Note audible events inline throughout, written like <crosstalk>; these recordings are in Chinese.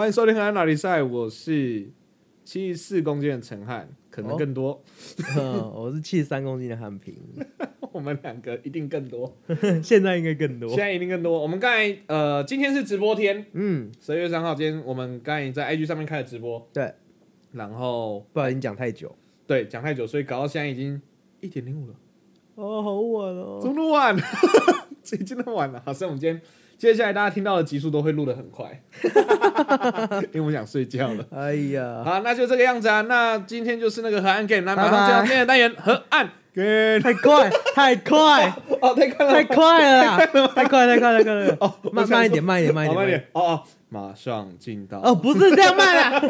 欢迎收听《河岸哪里赛》，我是七十四公斤的陈汉，可能更多，<laughs> 嗯我是七十三公斤的汉平，<laughs> 我们两个一定更多，<laughs> 现在应该更多现。在一定更多。我们刚才呃，今天是直播天，嗯，十二月三号，今天我们刚才在 IG 上面开了直播，对，然后不小心讲太久。对讲太久，所以搞到现在已经一点零五了，哦，好晚怎么哦。那么晚？这已经那么晚了。好，所以我们今天接下来大家听到的集数都会录得很快，<laughs> 因为我们想睡觉了。哎呀，好，那就这个样子啊。那今天就是那个河岸 game，那马上进到今天的单元河岸 game。太快，太快，<laughs> 哦，太快了，太快了 <laughs> 啦，太快，太快，太快了。哦，慢慢一点，慢一点，慢一好，点，慢一点。哦哦，马上进到。哦，不是这样慢啦。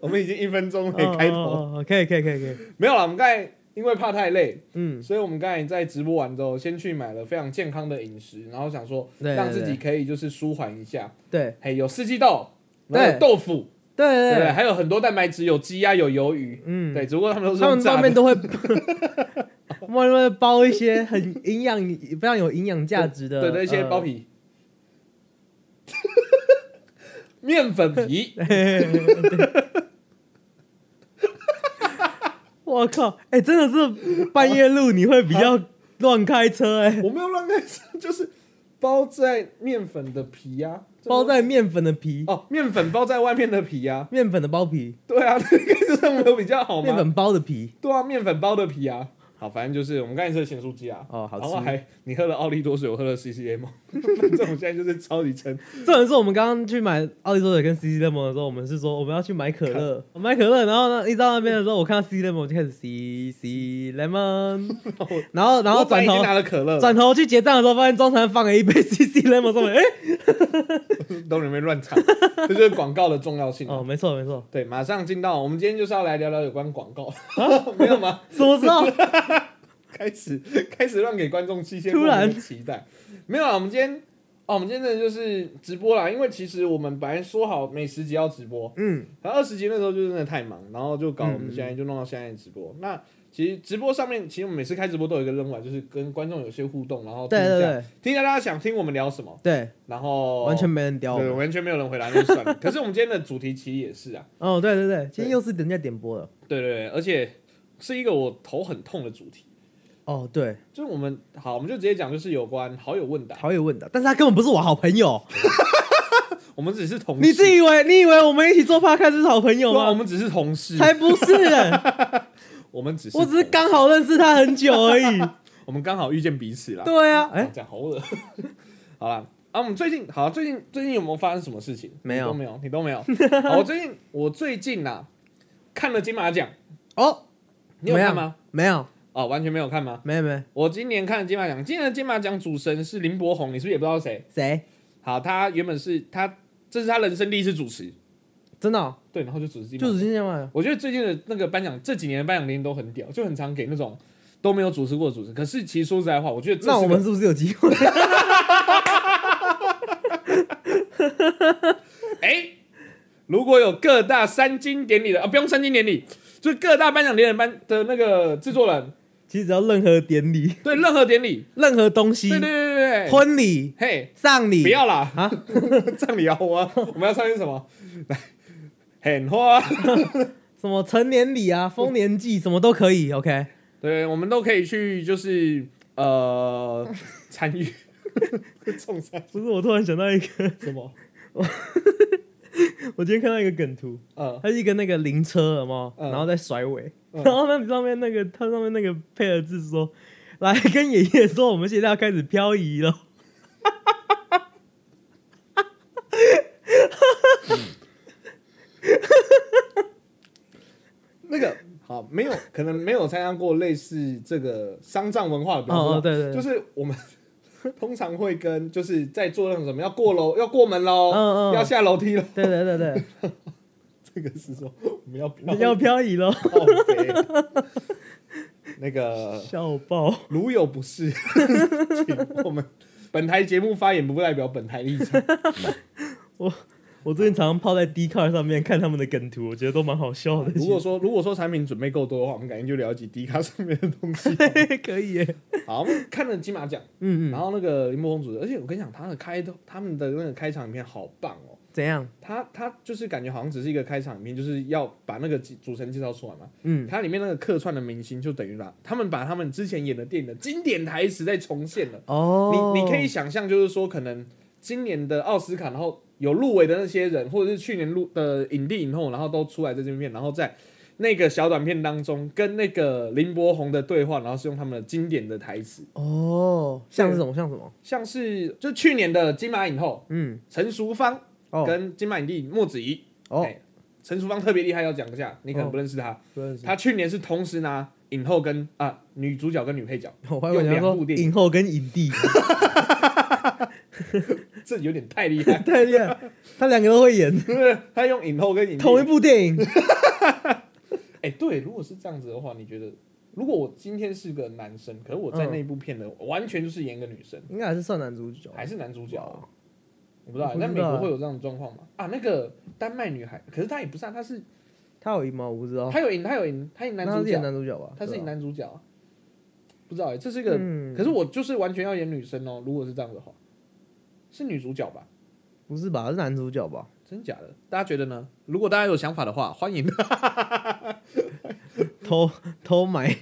我们已经一分钟可以开头，可以，可以，可以，可以。没有了。我们刚才因为怕太累，嗯，所以我们刚才在直播完之后，先去买了非常健康的饮食，然后想说对让自己可以就是舒缓一下。对，嘿，有四季豆，然后有对豆腐，对，对？还有很多蛋白质，有鸡鸭，有鱿鱼。嗯，对，只不过他们都是他们用炸的。外面都会，外面会包一些很营养、非常有营养价值的，<laughs> 对的一些包呃。皮，<laughs> 面粉皮。<laughs> 我靠！哎、真的是半夜路你会比较乱开车 <laughs> 哎、我没有乱开车，就是包在面粉的皮呀、包在面粉的皮，哦，面粉包在外面的皮呀、面粉的包皮，对啊，<laughs> 这个这样没有比较好吗？面粉包的皮，对啊，面粉包的皮啊。好，反正就是我们刚才吃的咸酥鸡啊，哦，好吃。然后还你喝了奥利多水，我喝了 CCM，<laughs> 反正我现在就是超级撑。这种是我们刚刚去买奥利多水跟 CC lemon 的时候，我们是说我们要去买可乐，我买可乐，然后呢，一到那边的时候，我看到 CC lemon 我就开始 CC lemon，<laughs> 然后然后转头拿了可乐，转头去结账的时候，发现中餐放了一杯 <laughs> CC lemon 上面，哎、都里面乱唱，这就是广告的重要性啊。哦，没错没错，对，马上进到我们今天就是要来聊聊有关广告，没有吗？什么时候？开始 <laughs> 开始乱给观众期限突然。期待，没有啊，我们今天哦，我们今天就是直播啦，因为其实我们本来说好每十集要直播，嗯，然后二十集那时候就真的太忙，然后就搞我们现在就弄到现在直播。那其实直播上面，其实我们每次开直播都有一个任务啊，就是跟观众有些互动，然后听一下，对对。对听一下大家想听我们聊什么，对，然后完全没人屌我对，完全没有人回答，那就算了。<laughs> 可是我们今天的主题其实也是啊，哦，对对对，今天又是人家点播的。对对对，而且是一个我头很痛的主题。哦，对，就是我们好，我们就直接讲，就是有关好友问答。好友问答，但是他根本不是我好朋友。<laughs> 我们只是同事，你自以为你以为我们一起做 podcast 是好朋友对啊我吗？们只是同事，才不是，<laughs> 我们只是我只是同刚好认识他很久而已。<laughs> 我们刚好遇见彼此啦。对啊，哎，哎，讲好恶。好了，啊，我们最近好，最近最近有没有发生什么事情？没有你都没有，你都没有。好，我最近我最近呐看了金马奖，哦，你有看吗？没有，哦，完全没有看吗？没有没有，我今年看了金马奖，今年的金马奖主持人是林柏宏，你是不是也不知道谁？谁？好，他原本是他，这是他人生第一次主持，真的哦，对，然后就主持金。就是今天嘛。我觉得最近的那个颁奖，这几年的颁奖典礼都很屌，就很常给那种都没有主持过的主持。可是其实说实在话，我觉得那我们是不是有机会？<laughs> 哎、如果有各大三金典礼的啊，不用三金典礼，就是各大颁奖典礼颁的那个制作人，其实只要任何典礼、对任何典礼，任何东西对，对对对对，婚礼、嘿，葬礼，不要啦啊，<laughs> 葬礼啊，我我们要唱些什么？<laughs> 来，很花，什么成年礼啊、丰年祭什么都可以。OK，对，我们都可以去，就是呃参与。<laughs> 冲山不是，我突然想到一个，什么？<laughs> 我今天看到一个梗图，呃，它是一个那个灵车，有没有？嗯。然后在甩尾，嗯。然后那上面那个它上面那个配的字说：“来跟爷爷说，我们现在要开始漂移了。<laughs> 那个好，没有可能没有参加过类似这个丧葬文化的”表演，哦，对对，对。就是我们 <laughs> 通常会跟就是在做那种什么要过楼要过门喽，嗯嗯。要下楼梯了，对对对对，<laughs> 这个是说我们要要漂移了，靠北那个笑爆！如有不是，<laughs> 请我们本台节目发言不代表本台立场。我最近常常泡在 D 卡上面看他们的梗图，我觉得都蛮好笑的。如果说如果说产品准备够多的话，我们改天就聊一集迪卡上面的东西。<laughs> 可以耶，好，我们看了金马奖，嗯嗯，然后那个林柏宏主持，而且我跟你讲，他的开头，他们的那个开场影片好棒哦。怎样？他他就是感觉好像只是一个开场影片，就是要把那个主持人介绍出来嘛。嗯，它里面那个客串的明星，就等于把他们把他们之前演的电影的经典台词再重现了。哦，你你可以想象，就是说，可能今年的奥斯卡，然后有入围的那些人，或者是去年入的影帝影后，然后都出来在这片，然后在那个小短片当中，跟那个林柏宏的对话，然后是用他们的经典的台词，哦，像是什么像什么？像是就去年的金马影后嗯，陈淑芳哦。跟金马影帝莫子仪，哦，哎陈淑芳特别厉害，要讲一下，你可能哦不认识她，不认识。她去年是同时拿影后跟啊女主角跟女配角，<laughs> 我还以为你要说用两部电影。影后跟影帝，<laughs> <laughs> 这有点太厉害，太厉害，他两个都会演对不对？<laughs> 她用影后跟影同一部电影。<laughs> 哎、对，如果是这样子的话，你觉得，如果我今天是个男生，可是我在嗯那部片的、完全就是演个女生，应该还是算男主角，还是男主角啊？我不知道，我不知道在美国会有这样的状况吗？啊，那个丹麦女孩，可是她也不是啊，她是她有赢吗？我不知道。她有赢，她有赢，她赢男主角，男主角吧？她是赢男主角啊，不知道哎、这是一个，嗯可是我就是完全要演女生哦。如果是这样的话，是女主角吧？不是吧？是男主角吧？真假的？大家觉得呢？如果大家有想法的话，欢迎。<laughs> 偷偷买。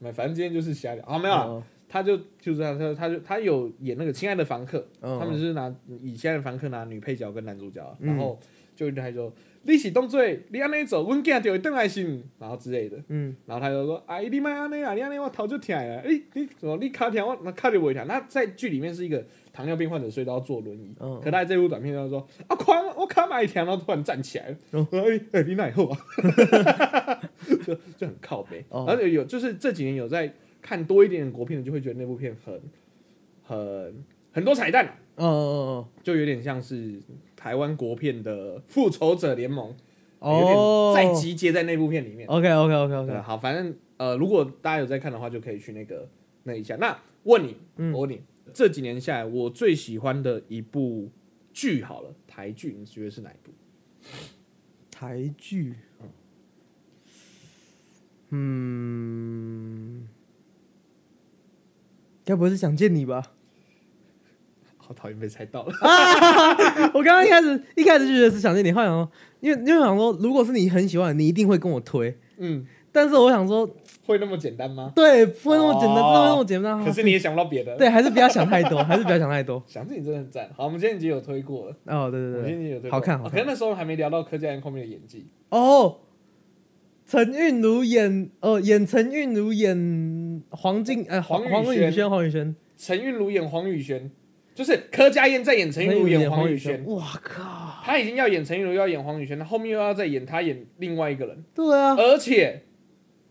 买，反正今天就是瞎聊。啊，没有他就就是他他他就他有演那个《亲爱的房客》嗯他们就是拿以《亲爱的房客》拿女配角跟男主角，嗯。然后就他就你是动作，你安尼走，阮囝就会邓来心，然后之类的，嗯，然后他就说：“阿姨，你莫安尼啊，你安尼我头就疼了，你你什么？你卡疼我那卡就不会疼。”那在剧里面是一个糖尿病患者，所以都要坐轮椅。嗯可他在这部短片就说：“啊，狂我卡买一条，然后突然站起来了，哦我说：“哎、哎你哪后啊？” <laughs> 就就很靠背，哦而且有就是这几年有在看多一点点国片的，就会觉得那部片很很很多彩蛋。哦哦就有点像是台湾国片的《复仇者联盟》哦有哦，点再集结在那部片里面。OK OK OK OK，好，反正呃，如果大家有在看的话，就可以去那个那一下。那问你，嗯我问你，这几年下来，我最喜欢的一部剧，好了，台剧，你觉得是哪一部？台剧，嗯，该不会是想见你吧？好讨厌被猜到了。<laughs> 我刚刚一开始一开始就觉得是想见你，后来想说，因为因为想说，如果是你很喜欢，你一定会跟我推。嗯，但是我想说，会那么简单吗？对，不会那么简单，哦不会那么简单。可是你也想不到别的。，对，还是不要想太多，<laughs> 还是不要想太多。想自己真的很赞。好，我们今天已经有推过了，哦，对我们今对对，天已经有推过，好看好看哦可能那时候还没聊到柯佳嬿后面的演技。哦，陈韵如演，哦，演陈韵如演黄静，呃，黄黄宇轩黄宇轩，陈韵如演黄宇轩，就是柯佳嬿在演陈韵如演黄宇轩，哇靠！他已经要演陈韵如，要演黄宇轩，他后面又要再演他演另外一个人，对啊，而且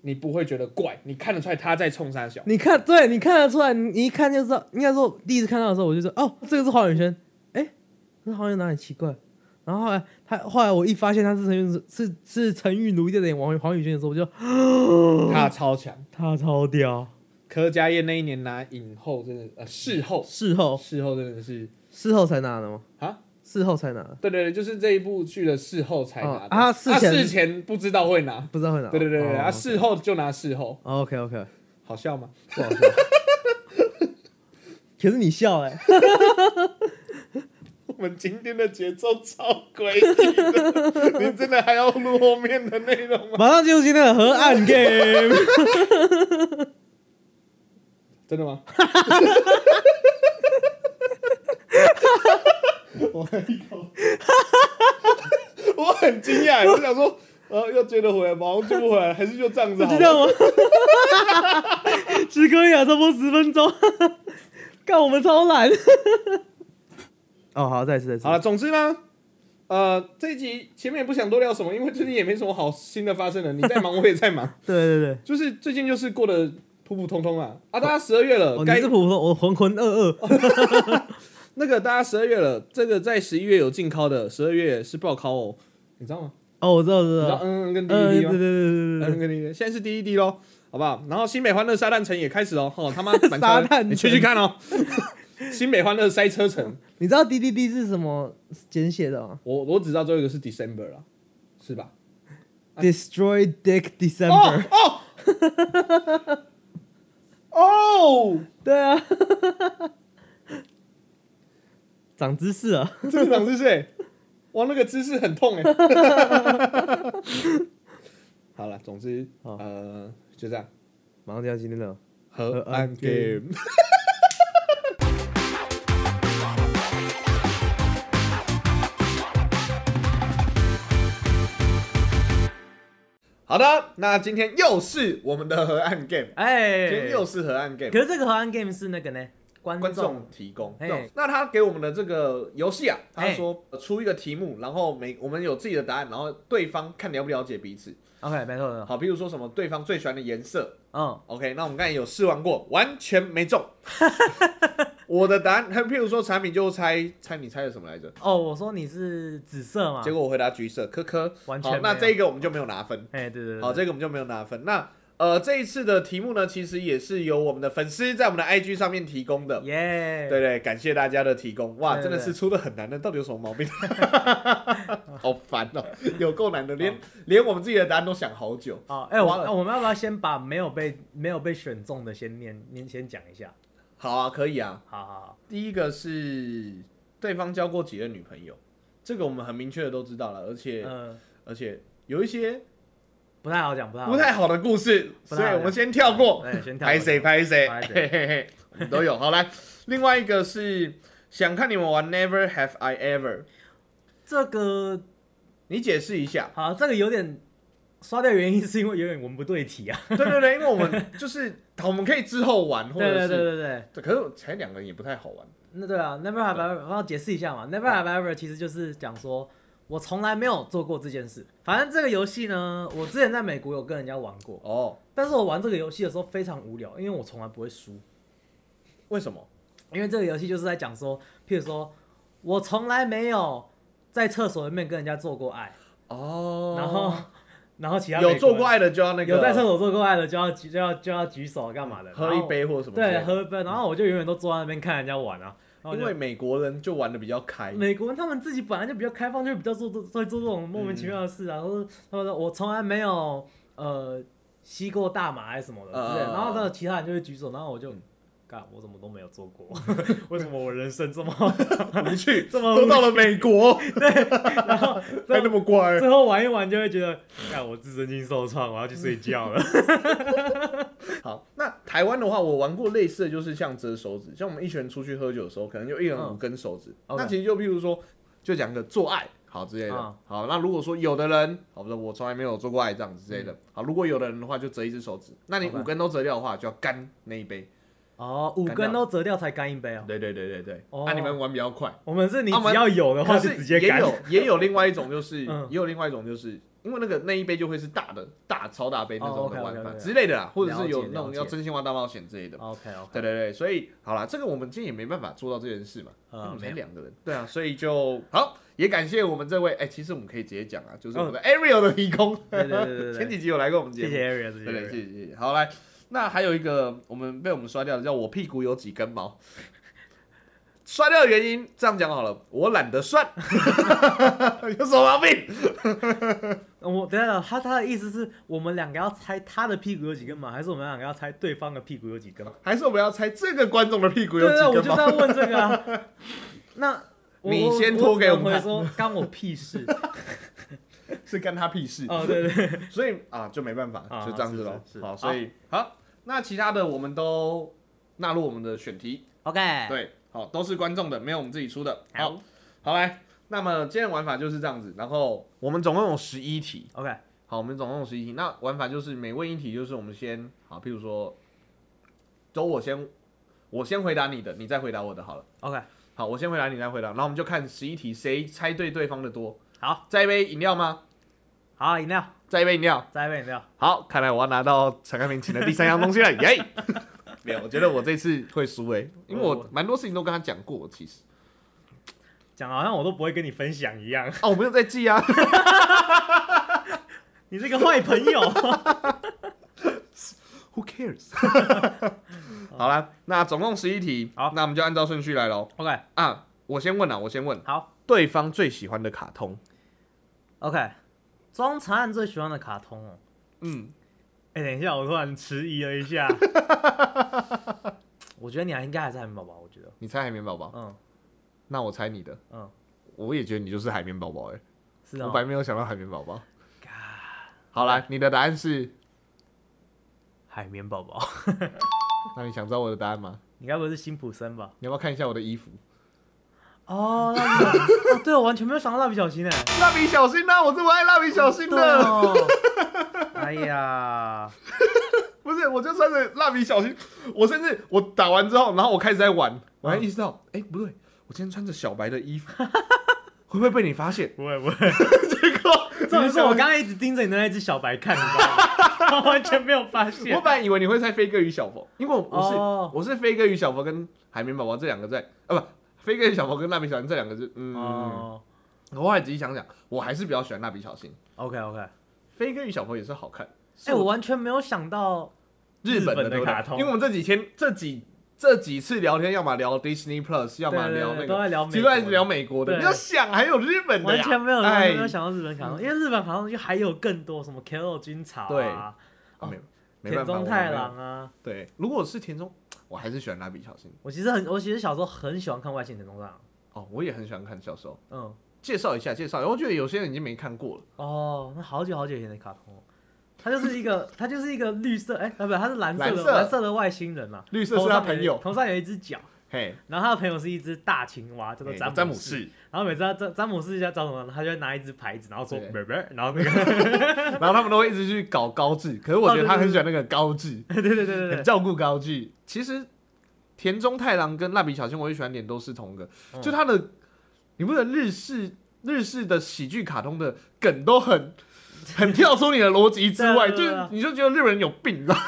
你不会觉得怪，你看得出来他在冲三小。你看，对你看得出来，你你一看就知道。应该说，第一次看到的时候，我就说，哦，这个是黄宇轩。哎，这好像哪里奇怪。然后后来他后来我一发现他是陈韵是是陈韵如在演黄黄宇轩的时候，我就 <gasps> 他超强，他超屌。柯佳燕那一年拿影后，真的呃事后事后事后真的是事后才拿的吗？啊，事后才拿的，对对对，就是这一部剧的事后才拿的，哦啊事前事前不知道会拿，不知道会拿。对对对对，哦啊事后就拿事后，OK OK，好笑吗？不好笑。<laughs> 可是你笑哎、<laughs> 我们今天的节奏超诡异的，<laughs> 你真的还要录后面的内容吗？马上进入今天的河岸 game。真的吗？我喝一口，我很惊讶，我想说，呃，要追得回来吗？我追不回来，还是就这样子好了？知道吗？只可以啊，差不多十分钟。<laughs> 干我们超懒。<laughs> 哦，好，再一次，再一次。好了，总之呢，呃，这一集前面也不想多聊什么，因为最近也没什么好新的发生了。你在忙，<laughs> 我也在忙，对对对。就是最近就是过得普普通通啊。啊，大家十二月了，哦，你该是普通，我浑浑噩噩。那个大家十二月了，这个在十一月有进考的，十二月是报考哦，你知道吗？哦，我知道，我知道道。嗯嗯跟嗯，对 DVD 吗？对对对嗯对嗯。跟 DVD，现在是 DVD 喽，好不好？然后新美欢乐沙滩城也开始哦，哦他妈满沙滩 <laughs> 你去去看哦。新美欢乐塞车城，<laughs> 你知道 D D D 是什么简写的吗我我只知道最后一个是 December 啦，是吧？？Destroy Dick 哦 December。哦哦 <laughs> 哦，对啊，长知识啊。<laughs> 这个长姿势欸，哇，那个姿势很痛哎。好了，总之好呃就这样，马上就要今天的，河岸 game。好的，那今天又是我们的河岸 game，哎，今天又是河岸 game，可是这个河岸 game 是那个呢，观观众提供。那他给我们的这个游戏啊，他嘿说呃出一个题目，然后每我们有自己的答案，然后对方看了不了解彼此。OK，没错的，好，比如说什么对方最喜欢的颜色嗯，，OK，那我们刚才有试玩过，完全没中。<laughs> 我的答案，还譬如说产品就猜猜你猜的什么来着？哦，我说你是紫色嘛，结果我回答橘色，科科。完全那这个我们就没有拿分。哎，对对对，好，这个我们就没有拿分。那呃，这一次的题目呢，其实也是由我们的粉丝在我们的 IG 上面提供的。耶，对对，感谢大家的提供。哇，对对真的是出的很难的，到底有什么毛病？<laughs> 好烦哦，<laughs> 有够难的，连连我们自己的答案都想好久。哦，哎，我我们要不要先把没有被没有被选中的先念念先讲一下？好啊，可以啊。好好好，第一个是对方交过几任女朋友，这个我们很明确的都知道了，而且、嗯，而且有一些不太好讲，不太好不太好的故事，所以我们先跳过。对，先跳过拍谁拍谁，嘿嘿嘿，我们都有。好来，另外一个是想看你们玩 Never Have I Ever，这个你解释一下。好，这个有点刷掉原因是因为有点文不对题啊。对对对，因为我们 <laughs> 就是好，我们可以之后玩，或对对者是对对对，对可是才两个人也不太好玩。那对啊，Never have ever，我要解释一下嘛。Never have ever 其实就是讲说，我从来没有做过这件事。反正这个游戏呢，我之前在美国有跟人家玩过，哦，但是我玩这个游戏的时候非常无聊，因为我从来不会输。为什么？因为这个游戏就是在讲说，譬如说我从来没有在厕所里面跟人家做过爱，哦然后然后其他有做过爱的就要那个有在厕所做过爱的就要举就要就要举手干嘛的，喝一杯或什么。对喝一杯，然后我就永远都坐在那边看人家玩啊。因为美国人就玩的比较开，美国人他们自己本来就比较开放，就比较做做会做这种莫名其妙的事啊。或者他们说我从来没有呃吸过大麻还是什么的之类然后呢其他人就会举手，然后我就。干，我怎么都没有做过，<laughs> 为什么我人生这么无趣，<laughs> 这么都到了美国，<laughs> 对然后还那么乖。最后玩一玩就会觉得，干我自尊心受创，我要去睡觉了。好，那台湾的话，我玩过类似的就是像折手指，像我们一群人出去喝酒的时候，可能就一人嗯五根手指。那其实就譬如说，就讲个做爱好之类的。嗯好，那如果说有的人，好比说我从来没有做过爱这样子之类嗯的。好，如果有的人的话，就折一只手指。那你五根都折掉的话，就要干那一杯。哦，五根都折掉才干一杯哦。对对对对对。哦。那你们玩比较快。我们是你只要有的话可就是直接干。也有 <laughs> 也有另外一种，就是嗯。也有另外一种，就是因为那个那一杯就会是大的大超大杯那哦种的玩法之类的啦，或者是有那种要真心话大冒险之类的。OK OK，对对对，所以好啦，这个我们今天也没办法做到这件事嘛，因为我们才两个人，对啊，所以就好，也感谢我们这位，哎、其实我们可以直接讲啊，就是我们哦的 Ariel 的提供，对对对对对。<laughs> 前几集有来过我们节目，谢谢，Area。谢谢谢谢，好来，那还有一个我们被我们刷掉的，叫我屁股有几根毛。<laughs> 刷掉的原因，这样讲好了，我懒得算，<laughs> 有什么毛病？<laughs> 我等一下，他他的意思是我们两个要猜他的屁股有几根毛，还是我们两个要猜对方的屁股有几根毛？还是我们要猜这个观众的屁股有几根我？就在问这个啊。那你先我拖给我们说干我屁事。<laughs> 是干他屁事？哦，对对，<laughs> 所以啊，就没办法，啊就这样子咯。好，所以好，那其他的我们都纳入我们的选题，OK，，对，好，都是观众的，没有我们自己出的。好好，好来，那么今天玩法就是这样子，然后我们总共有十一题，OK，好，我们总共有十一题。那玩法就是每问一题，就是我们先好，譬如说，走我先我先回答你的，你再回答我的，好了。OK，好，我先回答，你再回答，然后我们就看十一题谁猜对对方的多。好，再一杯饮料吗？好，饮料，再一杯饮料。再一杯饮料。好，看来我要拿到陈开明请的第三样东西了，<laughs> 耶！没有，我觉得我这次会输诶，因为我蛮多事情都跟他讲过，其实。讲好像我都不会跟你分享一样，哦，我没有在记啊。<laughs> 你是个坏朋友。<laughs> Who cares？好了，那总共十一题，好那我们就按照顺序来喽。OK，啊，我先问啊，我先问，好对方最喜欢的卡通，，OK。庄长安最喜欢的卡通哦。嗯，哎、等一下，我突然迟疑了一下。<laughs> 我觉得你还应该还是海绵宝宝，我觉得，你猜海绵宝宝？嗯那我猜你的。嗯，我也觉得你就是海绵宝宝哎，是哦我本，来没有想到海绵宝宝。好了，你的答案是？海绵宝宝，<laughs> 那你想知道我的答案吗？你该不会是辛普森吧？你要不要看一下我的衣服？哦，蜡笔小哦，对，我完全没有想到蜡笔小新哎，蜡笔小新呢、啊？我这么爱蜡笔小新的，哦，<laughs> 哎呀，<laughs> 不是，我就穿着蜡笔小新，我甚至我打完之后，然后我开始在玩，我还意识到，哎、不对，我今天穿着小白的衣服，<laughs> 会不会被你发现？不会不会，结果重点是我刚刚一直盯着你的那只小白看，你知道吗？我完全没有发现我。本来以为你会猜飞哥与小佛，因为我我是、哦我是飞哥与小佛跟海绵宝宝这两个在啊不，飞哥与小佛跟蜡笔小新这两个是嗯，哦。我后来仔细想想，我还是比较喜欢蜡笔小新，，OK OK，飞哥与小佛也是好看，哎，我完全没有想到日本的卡通。因为我们这几天这几这几次聊天，要么聊 Disney Plus，要么聊那个，对都在聊美国聊美国的，你要想还有日本的，完全没有，没有想到日本卡通，因为日本卡通就还有更多什么 K.O. 军草对。啊，啊没没田中太郎啊。对，如果是田中，我还是喜欢蜡笔小新。我其实很，我其实小时候很喜欢看外星田中太郎。哦，我也很喜欢看小时候。嗯，介绍一下，介绍。我觉得有些人已经没看过了。哦，那好久好久以前的卡通哦，它就是一个，他就是一个绿色，哎、啊不，他是蓝色的蓝色的外星人嘛，绿色是他朋友，头上有一只脚，嘿，然后他的朋友是一只大青蛙，叫做詹姆詹姆士，然后每次他詹詹姆士要找什么，他就会拿一只牌子，然后说然后那个，<laughs> 然后他们都会一直去搞高智，可是我觉得他很喜欢那个高智，<laughs> 对对对对对，很照顾高智。其实田中太郎跟蜡笔小新，我也喜欢点都是同一个，嗯。就他的，你不觉得日式日式的喜剧卡通的梗都很很跳出你的逻辑之外，<laughs> 就你就觉得日本人有病，你知道吗？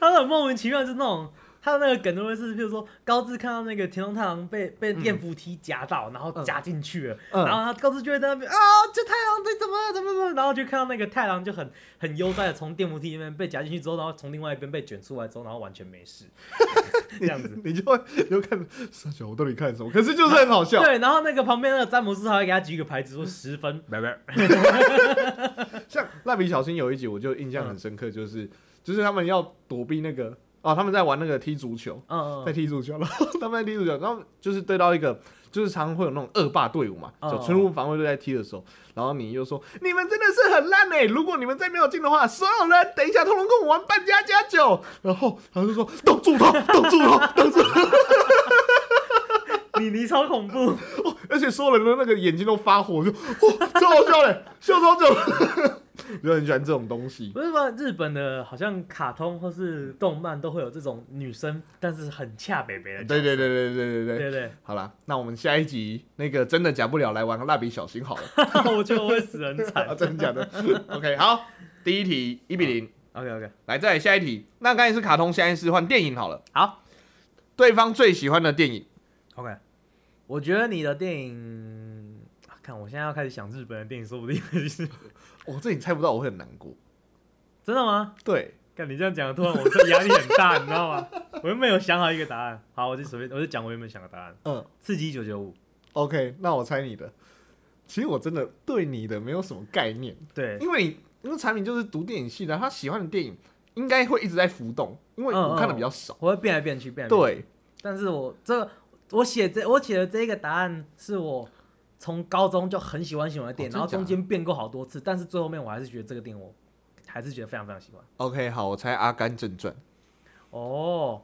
他很莫名其妙，就是那种他的那个梗都会是，譬如说高志看到那个田中太郎被被电扶梯夹到，然后夹进去了，嗯然后他高志就会在那边啊，这太郎这怎么了怎么了，然后就看到那个太郎就很很悠哉的从电扶梯里面被夹进去之后，然后从另外一边被卷出来之后，然后完全没事，<laughs> 这样子。你就会你就看三小，我到底看什么？可是就是很好笑。对，然后那个旁边那个詹姆斯还会给他举一个牌子说十分，<laughs> 拜拜。<laughs> 像蜡笔小新有一集，我就印象很深刻，就是、就是他们要躲避那个哦，他们在玩那个踢足球，嗯嗯在踢足球，然后他们在踢足球，然后就是对到一个，就是常常会有那种恶霸队伍嘛，嗯就村屋防卫队在踢的时候，然后你又说你们真的是很烂哎，如果你们再没有进的话，所有人等一下通通跟我玩扮家家酒，然后他就说挡住他，挡住他，挡住他，你你超恐怖，<laughs> 而且所有人的那个眼睛都发火，就哇，超好笑嘞，笑超久，我 <laughs> 就很喜欢这种东西。不是吧？日本的好像卡通或是动漫都会有这种女生，但是很恰北北的。对对对对对对对。对对好啦，那我们下一集那个真的假不了，来玩个蜡笔小新好了。对，<laughs> 我觉得我会死很惨啊。<laughs> 真的假的？OK，好，第一题一比零，OK OK，来再来下一题。那刚才是卡通，现在是换电影好了。好对方最喜欢的电影，OK，我觉得你的电影，啊看我现在要开始想日本的电影，说不定是哦，这你猜不到，我会很难过。真的吗？对，看你这样讲，突然我这压力很大，你知道吗？我又没有想好一个答案，好，我就随便，我就讲我原本想的答案，嗯《刺激九九五》。，OK，那我猜你的。其实我真的对你的没有什么概念，对，因为你因为产品就是读电影系的，他喜欢的电影应该会一直在浮动，因为我看的比较少。我会变来变去，变来变去。对，但是我这我写这我写的这个答案是我从高中就很喜欢喜欢的电影，然后中间变过好多次，但是最后面我还是觉得这个电影我还是觉得非常非常喜欢。OK，好，我猜《阿甘正传》。哦，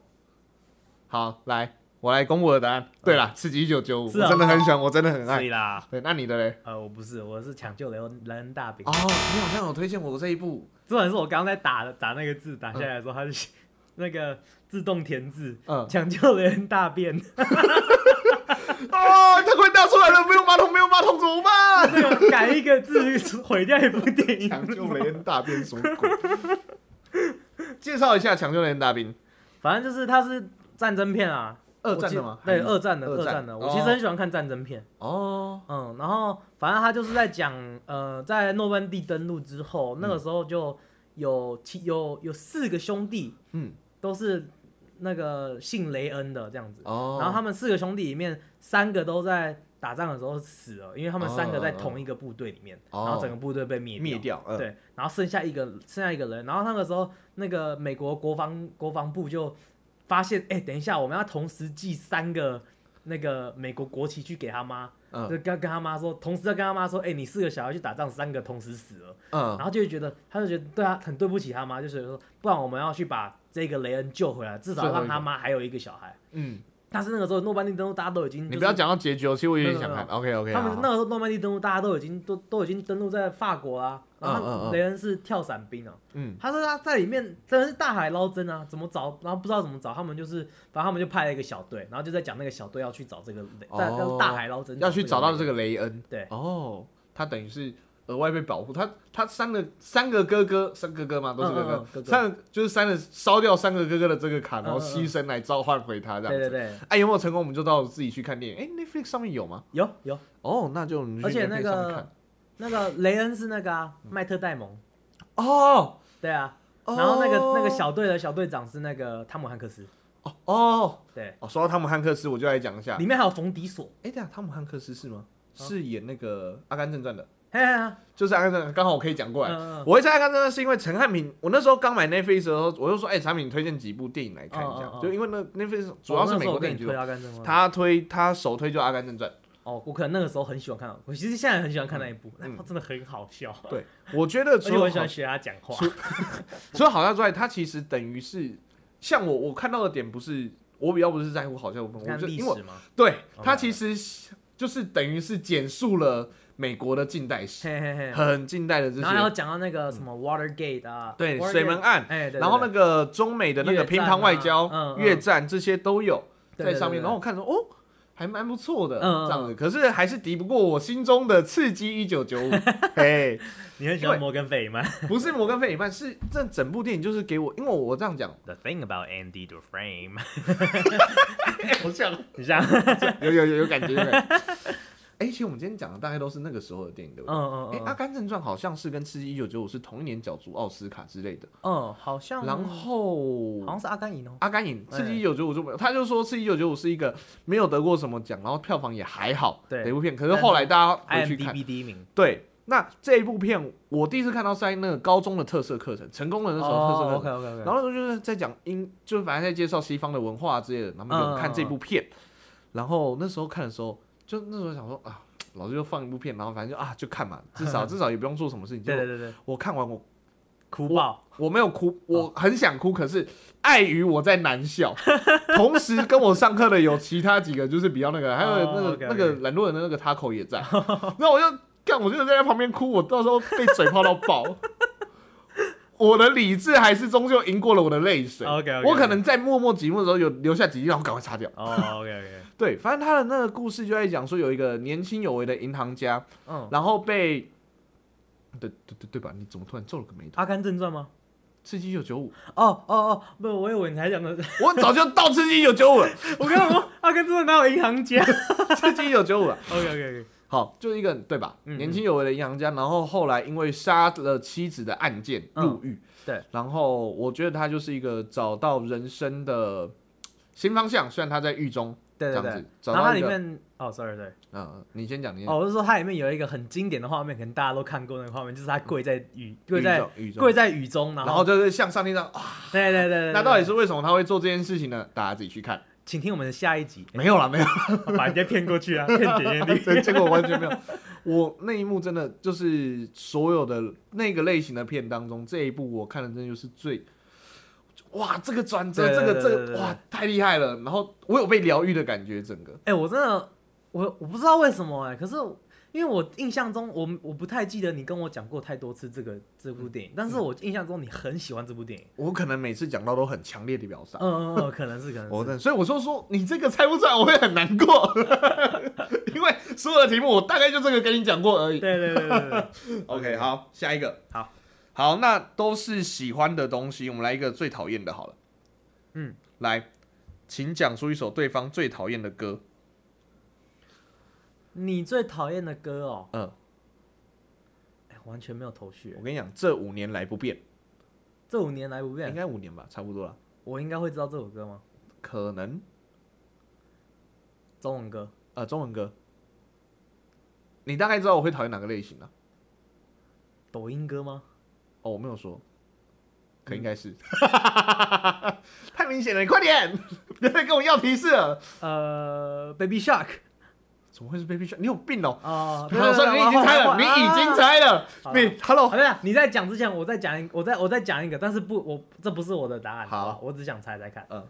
好，来，我来公布我的答案。对啦，刺激一九九五，是真的很喜欢，我真的很爱。所以啦，对，那你的嘞？呃，我不是，我是抢救雷恩莱恩大饼哦，，你好像有推荐我这一部，重点是我刚刚在打的打那个字打下来的时候，它是那个自动填字。嗯，抢救雷恩大便，<laughs> 哦，他快打出来了，没有马桶，没有马桶怎么办？那 <laughs> 个改一个字毁掉一部电影。抢救雷恩大兵什么鬼？介绍一下抢救雷恩大兵，反正就是它是战争片啊，二战的吗？对，二战的，二战的。我其实很喜欢看战争片。哦，嗯，然后反正他就是在讲，呃，在诺曼底登陆之后，那个时候就有七有有四个兄弟，嗯，都是那个姓雷恩的这样子。哦，然后他们四个兄弟里面，三个都在打仗的时候死了，因为他们三个在同一个部队里面，哦。然后整个部队被灭灭掉，嗯，对，然后剩下一个剩下一个人，然后那个时候那个美国国防国防部就发现，哎、等一下，我们要同时记三个那个美国国旗去给他妈，嗯。就跟跟他妈说，同时要跟他妈说，哎、你四个小孩去打仗，三个同时死了，嗯。然后就会觉得，他就觉得对啊，很对不起他妈，就是说，不然我们要去把这个雷恩救回来，至少让他妈还有一个小孩。嗯，但是那个时候诺曼底登陆，大家都已经、就是，你不要讲到结局哦，其实我有点想看，OK OK，他们那个时候诺曼底登陆，大家都已经都都已经登陆在法国啦、然后雷恩是跳伞兵啊，嗯。他说他在里面真的是大海捞针啊，怎么找，然后不知道怎么找，他们就是反正他们就派了一个小队，然后就在讲那个小队要去找这个雷，在、大海捞针，要去找到这个个雷恩，对。哦，他等于是额外被保护，他他三个三个哥哥，三哥哥嘛，都是哥哥。嗯嗯嗯，哥哥。三个就是三个烧掉三个哥哥的这个卡，然后牺牲来召唤回他这样子。对对对，哎，有没有成功？我们就到自己去看电影。哎，Netflix 上面有吗？有有，哦，那就而且那个那个雷恩是那个啊麦特戴蒙，哦，对啊，哦。然后那个那个小队的小队长是那个汤姆汉克斯，哦哦。对，哦，说到汤姆汉克斯，我就来讲一下。里面还有冯迪索，哎，对啊，汤姆汉克斯是吗？哦是演那个《阿甘正传》的，嘿嘿嘿，就是《阿甘正传》，刚好我可以讲过来。嗯嗯。我会猜《阿甘正传》是因为陈汉平，我那时候刚买 Netflix 的时候，我就说，哎，产品推荐几部电影来看一下。就因为那 Netflix 主要是美国电影剧哦那时候我跟你推，阿甘正传，他推他首推就《阿甘正传》。哦，我可能那个时候很喜欢看，我其实现在很喜欢看那一部，那嗯。部真的很好笑，对，我觉得而除了我很喜欢学他讲话，除 <laughs> 了好笑之外，他其实等于是像我我看到的点不是我比较不是在乎好笑部分，我看就因为对哦。它其实就是等于是简述了美国的近代史，嘿嘿嘿。很近代的这些然后还有。讲到那个什么 Watergate 啊，对 Watergate 水门案，然后那个个中美的那个乒乓外交、啊嗯嗯越战这些都有在上面，然后后我看说哦，还蛮不错的，这样子。可是还是敌不过我心中的刺激一九九五，<laughs> 嘿，你很喜欢摩根费曼。不是摩根费里曼，是这整部电影就是给我，因为我这样讲，The thing about Andy Dufresne，<laughs> 好像 <laughs> 你这样，有有有有感觉。有感觉哎、其实我们今天讲的大概都是那个时候的电影，对不对？嗯嗯哎、阿嗯，甘正传》好像是跟《刺激一九九五》是同一年角逐奥斯卡之类的，嗯，好像，然后好像是阿甘赢哦。阿甘影《哎刺激一九九五》就没有，他就说《刺激一九九五》是一个没有得过什么奖，然后票房也还好一部片。可是后来大家回去看第一名，对，那这一部片我第一次看到是在那个高中的特色课程，成功的那时候特色课程。OK OK 然后那时候就是在讲英，就是反正在介绍西方的文化之类的，然后就看这部片。然后那时候看的时候，就那时候想说啊，老师就放一部片，然后反正就啊就看嘛，至少 <laughs> 至少也不用做什么事情。就对对对对，我看完我哭爆，我没有哭，我很想哭，可是碍于我在男校，<laughs> 同时跟我上课的有其他几个就是比较那个，还有那个、那个懒惰人的那个 Taco 也在，<laughs> 然后我就干，我就在旁边哭，我到时候被嘴泡到爆。我的理智还是终究赢过了我的泪水。OK，OK，OK 我可能在默默寂寞的时候有留下几句，然后赶快擦掉。哦，OK OK，<laughs> 对，反正他的那个故事就在讲说，有一个年轻有为的银行家，嗯，然后被，对对对对吧？你怎么突然皱了个眉头？阿甘正传吗？刺激一九九五，哦哦哦，不，我以为你还讲的 <laughs> <laughs> 我早就到刺激一九九五了，我跟你说，阿甘正传哪有银行家刺激一九九五了。？OK OK OK，好，就是一个对吧？嗯年轻有为的银行家，然后后来因为杀了妻子的案件入狱。嗯对，然后我觉得他就是一个找到人生的新方向，虽然他在狱中对对对这样子，然后它到一个。里面，哦，sorry sorry，嗯，你先讲，你先哦，我是说它里面有一个很经典的画面，可能大家都看过那个画面，就是他跪在雨，跪在雨中跪在雨中，然然后就是向上天这样，啊对对对对，对那到底是为什么他会做这件事情呢？大家自己去看。请听我们的下一集，没有了，没有，<laughs> 把人家骗过去啊，<laughs> 骗点阅率。对，结果完全没有。我那一幕真的就是所有的那个类型的片当中，这一部我看的真的就是最，哇，这个转折，这个这个，哇，太厉害了。然后我有被疗愈的感觉，整个。哎、我真的，我我不知道为什么哎、可是因为我印象中，我我不太记得你跟我讲过太多次这个这部电影，但是我印象中你很喜欢这部电影。我可能每次讲到都很强烈的表达。嗯嗯嗯，可能是可能所以我说说你这个猜不出来，我会很难过，<laughs> 因为所有的题目我大概就这个跟你讲过而已。对对对对对，<laughs> OK，好，下一个，好，好，那都是喜欢的东西，我们来一个最讨厌的，好了，嗯，来，请讲出一首对方最讨厌的歌。你最讨厌的歌哦？嗯，哎、完全没有头绪我。跟你讲，这五年来不变，这五年来不变应变，该五年吧，差不多了，我应该会知道这首歌吗？可能中文歌，呃，中文歌，你大概知道我会讨厌哪个类型啊？抖音歌吗？哦，我没有说，可应该是，<laughs> 太明显了，你快点，<laughs> 别再跟我要提示了。呃，Baby Shark 怎么会是 Baby Shark？你有病哦！啊，好，算了，你已经猜了，你已经猜了。好你 Hello，好的，你在讲之前，我再讲一，我再我再讲一个，但是不，我这不是我的答案，好好吧，我只想猜猜看。嗯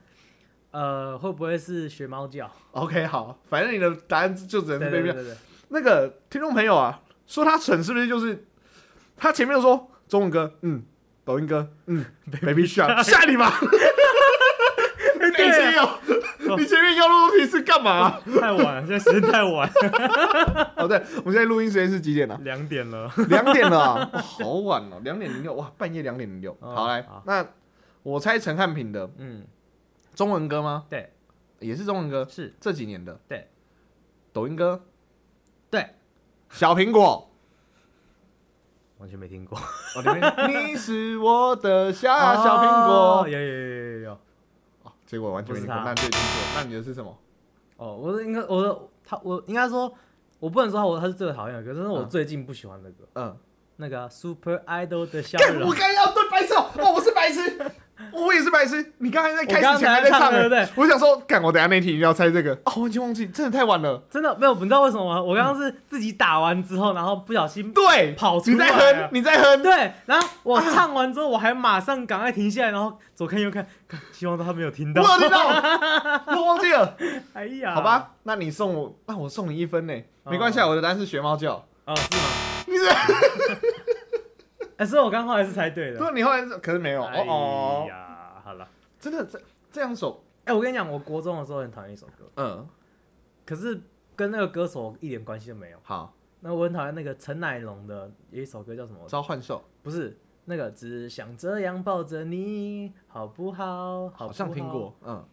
呃，会不会是学猫叫？OK，好，反正你的答案就只能是对 Baby 对 Shark。对对，那个听众朋友啊，说他蠢是不是就是他前面说中文歌，嗯，抖音歌，嗯，Baby <laughs> Shark，吓你吧！你 <laughs> <laughs> 对前面有，你前面要录提示干嘛、太晚了，现在时间太晚，<laughs> 哦，对，我们现在录音时间是几点了、两点了。两点了啊、<laughs> 哇好晚哦，两点零六，哇，半夜两点零六。哦好来好，那我猜陈汉平的嗯，中文歌吗？对，也是中文歌，是这几年的。对，抖音歌，对，小苹果。完全没听过。哦，里面你是我的小 <laughs> 小苹果哦。有有有有有有。哦结果完全没听过，不是他。那你的是什么？哦，我是应该我的他我应该说，我不能说我他是最讨厌的歌，但是我嗯最近不喜欢的歌，嗯，那个啊 Super Idol 的 <laughs> 笑，容我。刚要对白痴哦，哦，我是白痴，我也是白痴。你刚才在开始前还在唱欸，对不对我想说，干，我等下那题一定要猜这个。哦，完全忘记，真的太晚了。真的没有，你知道为什么吗？我刚刚是自己打完之后，然后不小心对，跑出你在哼，你在哼。对，然后我唱完之后，我还马上赶快停下来，然后左看右看，看希望他没有听到。我有听到，<laughs> 我忘记了。哎呀，好，吧，那你送我，那我送你一分呢，没关系啊，我的答案是学猫叫。哦，是吗？你是，<laughs> 哎，所以我刚刚后来是猜对的。对，你后来是可是没有哦，呀，好了，真的这这两首，哎，我跟你讲，我国中的时候很讨厌一首歌，嗯，可是跟那个歌手一点关系都没有。好，那我很讨厌那个陈乃龙的有一首歌叫什么？召唤兽，不是那个，只想这样抱着你，好不好？好像听过，嗯，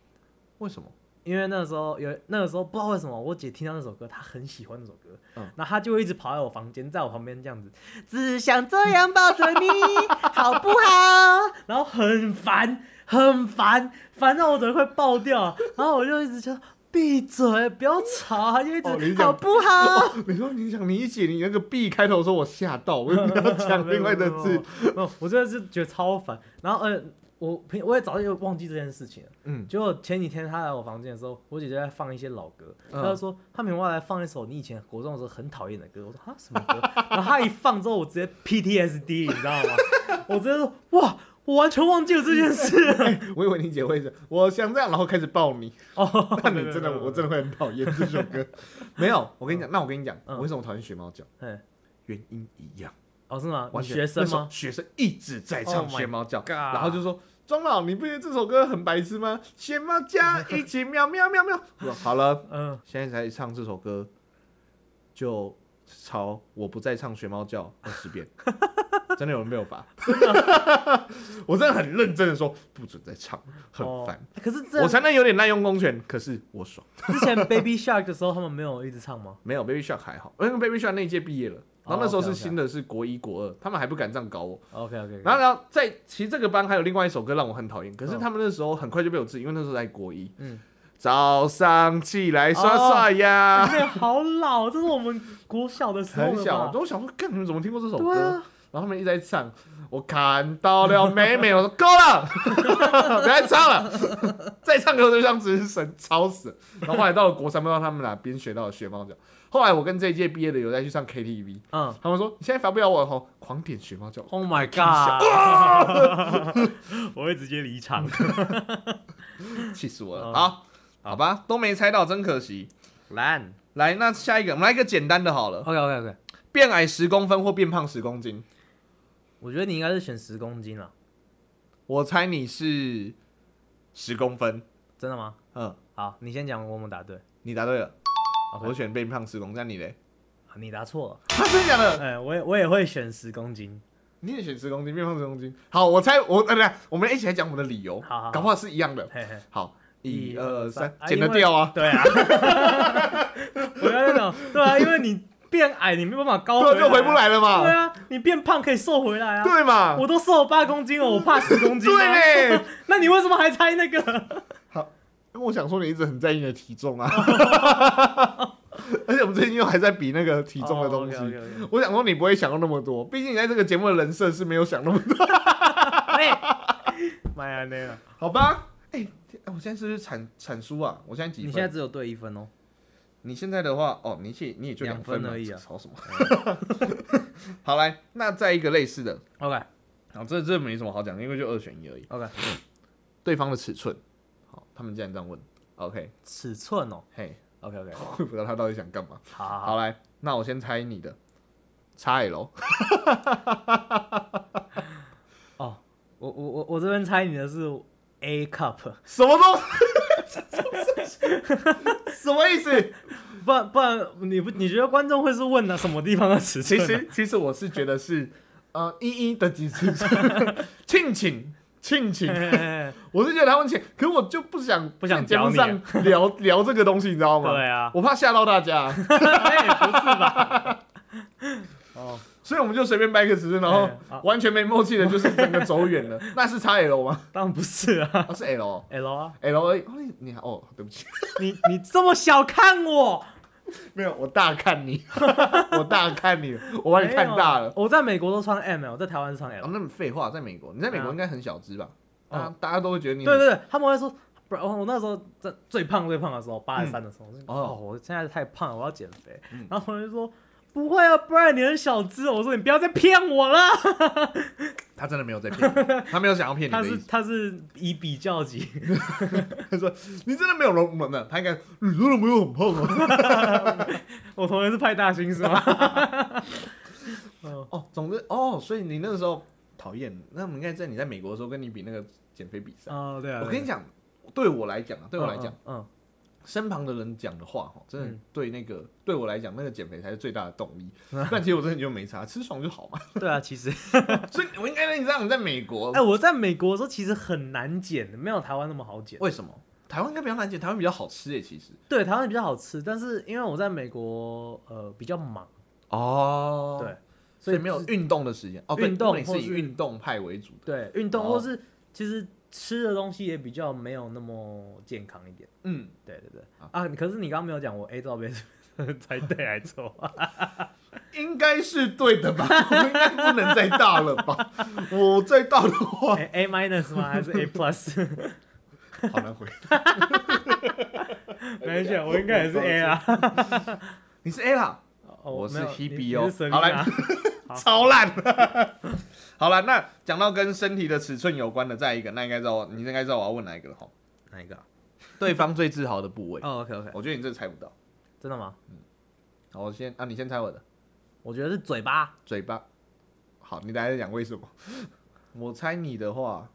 为什么？因为那个时候有那个时候不知道为什么，我姐听到那首歌，她很喜欢那首歌，嗯然后她就会一直跑在我房间，在我旁边这样子，只想这样抱着你，<laughs> 好不好？然后很烦，很烦，烦到我整个快爆掉，然后我就一直说闭嘴，不要吵，她就一直、哦好不好？你说你想理解你那个 B 开头说，我吓到，我以为你要讲另外的字，<laughs> 我真的是觉得超烦。然后呃，我平我也早就忘记这件事情了。嗯，结果前几天他来我房间的时候，我姐姐在放一些老歌，嗯她就说他明话来放一首你以前国中的时候很讨厌的歌。我说啊什么歌？然后她一放之后，我直接 PTSD，你知道吗？<laughs> 我直接说哇，我完全忘记了这件事。<laughs> 我以为你姐会是，我想这样，然后开始抱你，哦，<laughs> 那你真的，我真的会很讨厌这首歌。没有，我跟你讲，那我跟你讲，嗯我为什么讨厌学猫叫？嗯，原因一样，哦是吗？学生吗？学生一直在唱 Oh 学猫叫，God 然后就说。庄老，你不觉得这首歌很白痴吗？学猫叫，一起喵喵喵喵。好了，嗯，现在才唱这首歌，就朝我不再唱学猫叫二十遍，<laughs> 真的有人被我罚？<laughs> 我真的很认真的说，不准再唱，很烦。哦可是这我承认有点滥用公权，可是我爽。之前 Baby Shark 的时候，他们没有一直唱吗？<laughs> 没有 Baby Shark 还好，因为 Baby Shark 那一届毕业了，然后那时候是新的是国一国二，他们还不敢这样搞我。OK OK，然后，然后在其实这个班还有另外一首歌让我很讨厌，可是嗯他们那时候很快就被我治，因为那时候在国一。嗯，早上起来刷刷牙，这个好老，这是我们国小的时候了很小，吧我想说，干你们怎么听过这首歌？然后他们一直在唱，我看到了美美，我说 <laughs> 够了，<laughs> 不要再唱了，再唱歌就像只是神，吵死。然后后来到了国三，不知道他们哪边学到的学猫叫。后来我跟这一届毕业的有在去上 KTV，嗯他们说你现在罚不了我吼，狂点学猫叫，，Oh my god，<laughs> 我会直接离场。<laughs> 气死我了。嗯好，好吧，都没猜到，真可惜。烂来，那下一个，我们来一个简单的好了，，OK OK OK，变矮十公分或变胖十公斤。我觉得你应该是选十公斤了，我猜你是十公分，真的吗？嗯，好，你先讲，我们答对。你答对了。我选变胖十公斤，那你嘞？啊你答错了。啊，真的假的？哎，我也我也会选十公斤。你也选十公斤，变胖十公斤。好，我猜我呃，来，我们一起来讲我们的理由，好好好搞不好是一样的。嘿嘿，好，一一二二三三，剪啊因为得掉啊。对啊。<laughs> 我要那种，对啊，因为你变矮，你没办法高对，回就回不。来了嘛对嘛。啊，你变胖可以瘦回来啊。对嘛？我都瘦了八公斤了，我怕十公斤、啊。对嘞。<laughs> 那你为什么还猜那个？因为我想说你一直很在意你的体重啊。而且我们最近又还在比那个体重的东西。我想说你不会想到那么多，毕竟你在这个节目的人设是没有想那么多，妈呀，那个，好吧？哎、我现在是不是产产出啊？我现在几分？你现在只有对一分哦。你现在的话，哦，你去你也就两分而已啊吵什么？<laughs> 好来，那再一个类似的，OK 好，这这没什么好讲，因为就二选一而已。OK，对方的尺寸，好，他们竟然这样问，OK，尺寸哦。嘿，OK OK，<laughs> 我也不知道他到底想干嘛。好好好，来，那我先猜你的，XL，<laughs> 哦，我我我我这边猜你的是 A cup，什么东？西？<laughs> 什么意思？不然不然你不你觉得观众会是问的什么地方的尺寸啊？其实其实我是觉得是呃一一的几次庆庆庆庆，我是觉得他们请，可我就不想不想在节目上聊 <laughs> 聊这个东西，你知道吗？对啊，我怕吓到大家，<laughs> 哎不是吧？<laughs> 哦，所以我们就随便掰个尺寸，然后完全没默契的，就是整个走远了。那是 XL 吗？当然不是啊啊，是 L 哦，L 啊，L 而已。哦，你你哦，对不起，你你这么小看我，没有，我大看你，我大看你，我把你看大了。我在美国都穿 M，我在台湾是穿 L 哦，。那么废话，在美国，你在美国应该很小只吧？哦啊，大家都会觉得你对对对，他们会说，不然我我那时候在最胖最胖的时候，八十三的时候，哦哦，我现在太胖了，我要减肥。嗯然后我就说不会啊，不然你很小只哦。我说你不要再骗我了，他真的没有在骗你，他没有想要骗你他是。他是以比较级，他说你真的没有容没有，他应该你真的没有很胖啊。<laughs> 我同学是派大星是吗？哦，<laughs> 哦，总之哦，所以你那个时候讨厌，那我们应该在你在美国的时候跟你比那个减肥比赛。哦对啊，我跟你讲，对我来讲啊，对我来讲，，嗯，身旁的人讲的话，哈，真的嗯对那个对我来讲，那个减肥才是最大的动力。<laughs> 但其实我真的就没差，吃爽就好嘛。嗯 <laughs> 对啊，其实，<laughs> 所以我应该跟你这样，你在美国哎，，我在美国的时候其实很难减的，没有台湾那么好减。为什么？台湾应该比较难减，台湾比较好吃诶，其实。对，台湾比较好吃，但是因为我在美国，呃，比较忙，哦对，所以没有运动的时间。哦，对运动是以运动派为主的。对，运动哦或是其实吃的东西也比较没有那么健康一点。嗯，对对对啊，可是你刚刚没有讲我 A 罩杯是才对还错啊？<laughs> 应该是对的吧？<laughs> 我应该不能再大了吧？<laughs> 我再大的话，A A minus 吗？还是 A plus？好难回答。没关系，我应该也是 A 啊。你是 A 啦，哦我是 Hebe 哦好来 <laughs> 超烂。<laughs> 好了，那讲到跟身体的尺寸有关的，再一个，那应该知道，你应该知道我要问哪一个了哈？哪一个啊？对方最自豪的部位，哦，OK OK，我觉得你这个猜不到。真的吗？好，我先啊，你先猜我的我觉得是嘴巴。嘴巴。好，你等下再讲为什么。我猜你的话，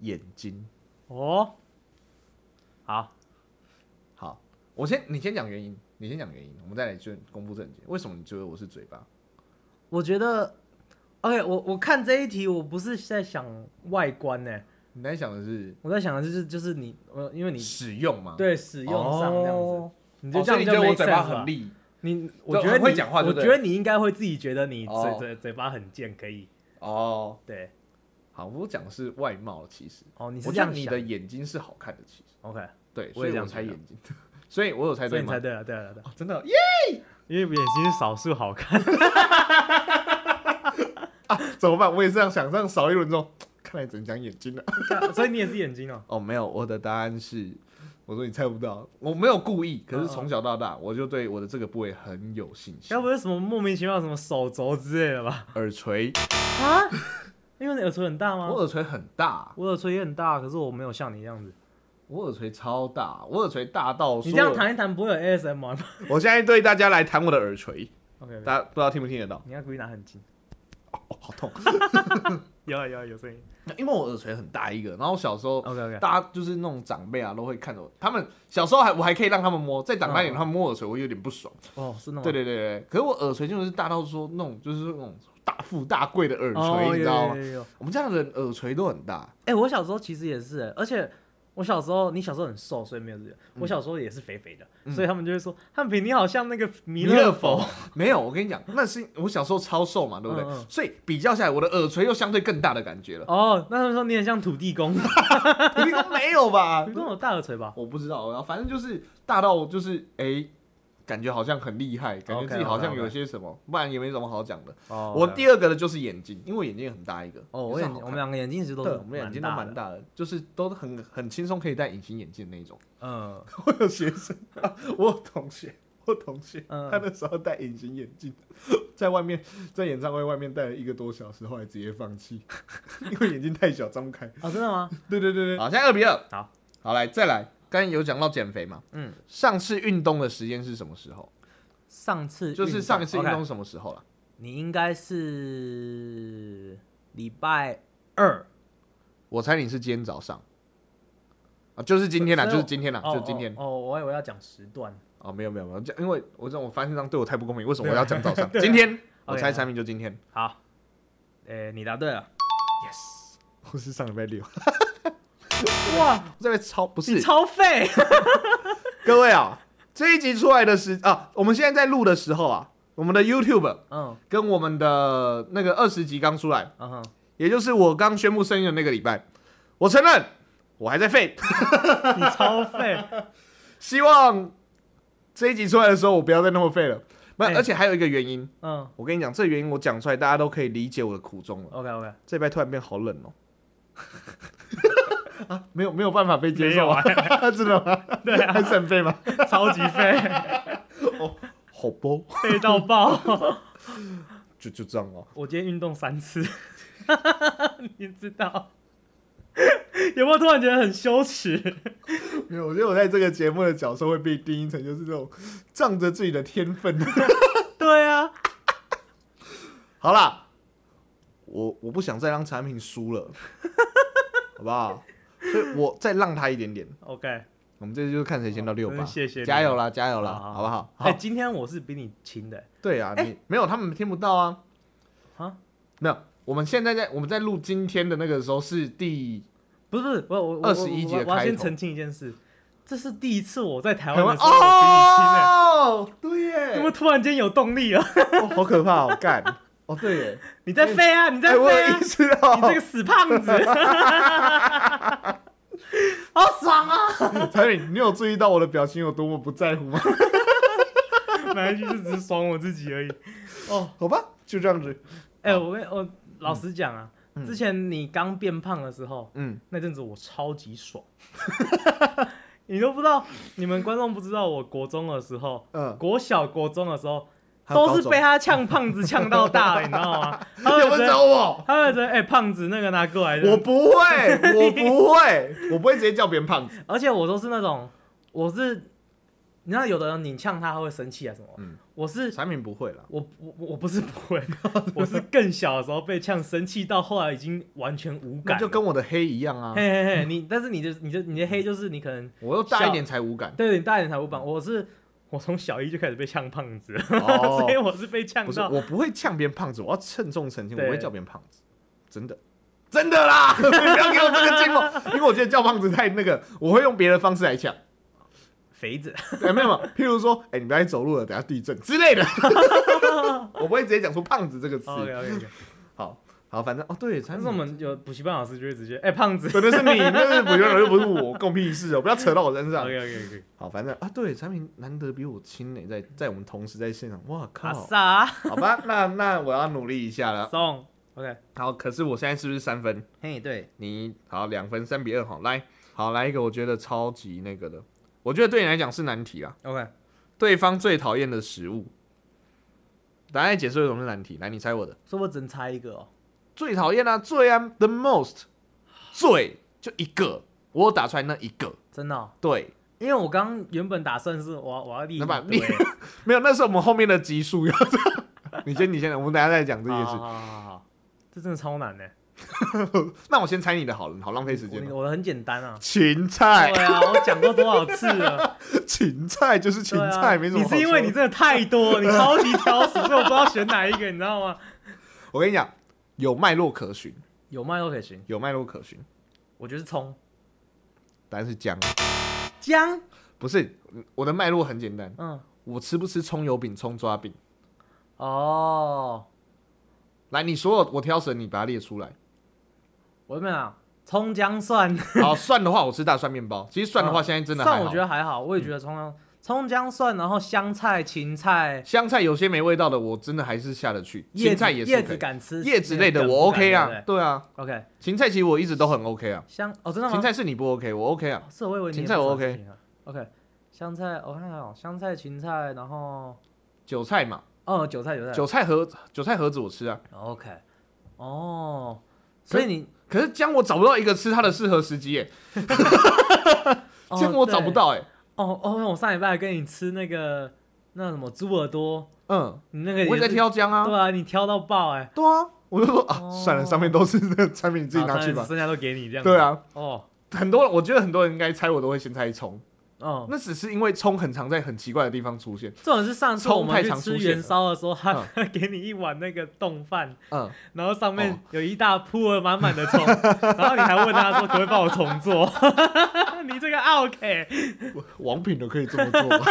眼睛。哦，好，好，我先你先讲原因，你先讲原因，我们再来就公布正解。为什么你觉得我是嘴巴？我觉得 OK，我我看这一题，我不是在想外观呢，你在想的是我在想的就是就是你，呃，因为你使用嘛？对使用上这样子，哦。你就哦这样你觉得我嘴巴很利？你我觉得你讲话我觉得你应该会自己觉得你嘴哦。嘴嘴巴很贱，可以。哦，对。好，我讲的是外貌，其实。哦，你是我这样想。你的眼睛是好看的，其实。OK，对，所以我猜眼睛，所以我有猜对吗你猜？对了，对了，对了，哦，真的耶！因为眼睛是少数好看，<laughs> 怎么办？我也是这样想，这样扫一轮之后，看来只能讲眼睛了。<laughs> 所以你也是眼睛哦。哦，没有，我的答案是，我说你猜不到，我没有故意，可是从小到大我就对我的这个部位很有信心该。不是什么莫名其妙什么手肘之类的吧？耳垂，啊？因为你耳垂很大吗？我耳垂很大，我耳垂也很大，可是我没有像你这样子。我耳垂超大，我耳垂大到你这样说，谈一谈不会有 ASMR 吗 <laughs> 我现在对大家来谈我的耳垂，？OK，大家不知道听不听得到？你要故意拿很近。哦，好痛，<laughs> 有啊有啊有声音。因为我耳垂很大一个，然后小时候 OK OK。大家就是那种长辈啊，都会看着我。他们小时候还我还可以让他们摸，再长大一点，嗯他们摸耳垂，我有点不爽。哦，是那种。对对对对，可是我耳垂就是大到说那种就是那种大富大贵的耳垂，哦，你知道吗？我们家的人耳垂都很大。哎、我小时候其实也是、而且我小时候，你小时候很瘦，所以没有这个。嗯我小时候也是肥肥的，所以他们就会说汉平你好像那个弥弥勒勒佛佛。没有，我跟你讲，那是我小时候超瘦嘛，对不对？嗯嗯所以比较下来，我的耳垂又相对更大的感觉了。哦，那他们说你很像土地公，土 <laughs> 土地公没有吧地？公有大耳垂吧？我不知道，然后反正就是大到就是哎、感觉好像很厉害，感觉自己好像有些什么不然也没什么好讲的。哦我第二个的就是眼睛，因为我眼睛很大一个。哦，我眼我们两个眼睛其实都对，是我们眼睛都蛮。大的，就是都很很轻松可以戴隐形眼镜的那种。嗯，<laughs> 我有学生，我有同学，我有同学，嗯他那时候戴隐形眼镜，在外面在演唱会外面戴了一个多小时，后来直接放弃，<laughs> 因为眼睛太小，张不开。啊，真的吗？对对对对，好，现在二比二。好，好来再来，刚有讲到减肥嘛，嗯，上次运动的时间是什么时候？上次就是上一次运动是什么时候了？你应该是礼拜二，我猜你是今天早上。啊，就是今天啦，就是今天啦，哦就今天哦，哦我以为要讲时段。哦，没有没有没有，因为我这种我发现这样对我太不公平，为什么我要讲早上？<laughs> 今天我猜好产品就今天好，诶，你答对了。，yes，<laughs> 我是上礼拜六，<laughs> 哇，我这边超不你是超废。<laughs> 各位啊，这一集出来的时啊，我们现在在录的时候啊，我们的 YouTube 嗯。跟我们的那个二十集刚出来，嗯哼，也就是我刚宣布生日的那个礼拜，我承认我还在废，<laughs> 你超废。<laughs> 希望这一集出来的时候我不要再那么废了。不，哎。而且还有一个原因，嗯。我跟你讲，这个原因我讲出来，大家都可以理解我的苦衷了。，OK OK，这礼拜突然变好冷哦、啊，没有没有办法被接受啊，<laughs> 真的吗？对啊还是 <laughs> 很废吗？<laughs> 超级废，好不，废到爆。就就这样哦、我今天运动三次，你知道？有没有突然觉得很羞耻？没有，我觉得我在这个节目的角色会被定义成就是这种仗着自己的天分。对啊，好啦，我我不想再让产品输了，好不好？所以我再让他一点点。OK，我们这次就是看谁先到六吧真的，谢谢加油啦，加油啦，好好好。不好？哎、好，今天我是比你轻的、对啊，你没有他们听不到啊，啊，没有。我们现在在我们在录今天的那个时候是第不是不是，我我我21集的我我要开先澄清一件事，这是第一次我在台台湾湾的时候我比你轻哎、哦，对耶，怎么突然间有动力了？<laughs> 哦好可怕哦，干哦，对耶，<laughs> 你在飞啊，你在哎，我飞啊。有意，识到，你这个死胖子，<laughs> 好爽啊！产品，你有注意到我的表情有多么不在乎吗？<laughs> 哪一句就只是爽我自己而已。哦，好吧，就这样子，哎、我跟我老实讲啊，嗯。之前你刚变胖的时候，嗯，那阵子我超级爽。你都不知道，你们观众不知道，我国中的时候，嗯，国小、国中的时候，都是被他呛胖子呛到大的，你知道吗？<laughs> 他会有没有觉得，找我？他会觉得，哎、胖子那个拿过来。我不会，<laughs> 我不会，我不会直接叫别人胖子。而且我都是那种，我是，你知道，有的人你呛他，他会生气啊什么。嗯我是产品不会了，我我我不是不会，我是更小的时候被呛生气，到后来已经完全无感。就跟我的黑一样啊，嘿嘿嘿，你但是你的你的你的黑就是你可能我又大一点才无感。对你大一点才无感，我是我从小一就开始被呛胖子了，哦。<laughs> 所以我是被呛不是，到。我不会呛别人胖子，我要郑重澄清，我会叫别人胖子，真的。真的啦，<laughs> 不要给我这个寂寞，因为我觉得叫胖子太那个，我会用别的方式来呛。肥子，<laughs> 哎，没有没有，譬如说，哎，你不要走路了，等下地震之类的，我不会直接讲出胖子这个词。好，反正哦，对，产品但是我们有补习班老师就会直接，哎、胖子。可能是你，那是补习班老师又不是我，<laughs> 关我屁事哦，不要扯到我身上。OK OK OK。好，反正啊，对，产品难得比我轻呢，在在我们同时在现场，哇阿靠！萨好吧，那那我要努力一下了。送 OK。好，可是我现在是不是三分？嘿，对，你好，两分，三比二，好，来，好来一个，我觉得超级那个的，我觉得对你来讲是难题啦。OK，对方最讨厌的食物，答案解释为什么是难题？来，你猜我的。所以我只能猜一个哦。最讨厌啊，最啊，the most，最就一个，我打出来那一个，真的哦、对，因为我刚原本打算是我要我要立 <laughs> 没有，那是我们后面的集数要。<laughs> 你先，你先，我们等一下再讲这件事。好好好这真的超难的。<laughs> 那我先猜你的好了，好浪费时间了。我我的很简单啊。芹菜，对啊，我讲过多少次了？芹菜就是芹菜，啊，没什么好你是因为你真的太多，你超级挑食，所以我不知道选哪一个，你知道吗？我跟你讲，有脉络可循，有脉络可循，有脉络可循。我觉得是葱。答案是姜，姜，不是我的脉络很简单，嗯，我吃不吃葱油饼、葱抓饼？哦，来，你所有我挑食，你把它列出来。我怎么样？葱姜蒜，好，蒜的话我吃大蒜面包，其实蒜的话现在真的还蒜好。我觉得还好，我也觉得葱姜葱姜蒜，然后香菜、芹菜、香菜有些没味道的，我真的还是下得去。叶芹菜也是叶子以，敢吃，叶子类的我 OK 啊梗不敢，对啊，对不对？OK，芹菜其实我一直都很 OK 啊。香哦，真的吗？芹菜是你不 OK，我 OK 啊。是我以为你芹菜我 OK OK，香菜我看看哦，香菜、芹菜，然后韭菜嘛，哦，韭菜、韭菜韭菜盒韭菜盒子我吃啊。OK，哦，所以你可是姜我找不到一个吃它的适合时机耶，<laughs> <laughs> 哦姜我找不对到哎。哦哦，我上礼拜跟你吃那个那什么猪耳朵，嗯，你那个我也在是，挑姜啊。对啊，你挑到爆哎，对啊，我就说啊，哦算了，上面都是那个产品，你自己拿去吧。剩下都给你这样。对，啊，哦很多人我觉得很多人应该猜我都会先猜葱，哦，那只是因为葱很常在很奇怪的地方出现。这种是上次我们去吃元宵的时候，他嗯 <laughs> 给你一碗那个冻饭，嗯，然后上哦面有一大铺了满满的葱，<laughs> 然后你还问他说可不可以帮我重做？<laughs> 你这个 OK，王品都可以这么做吗？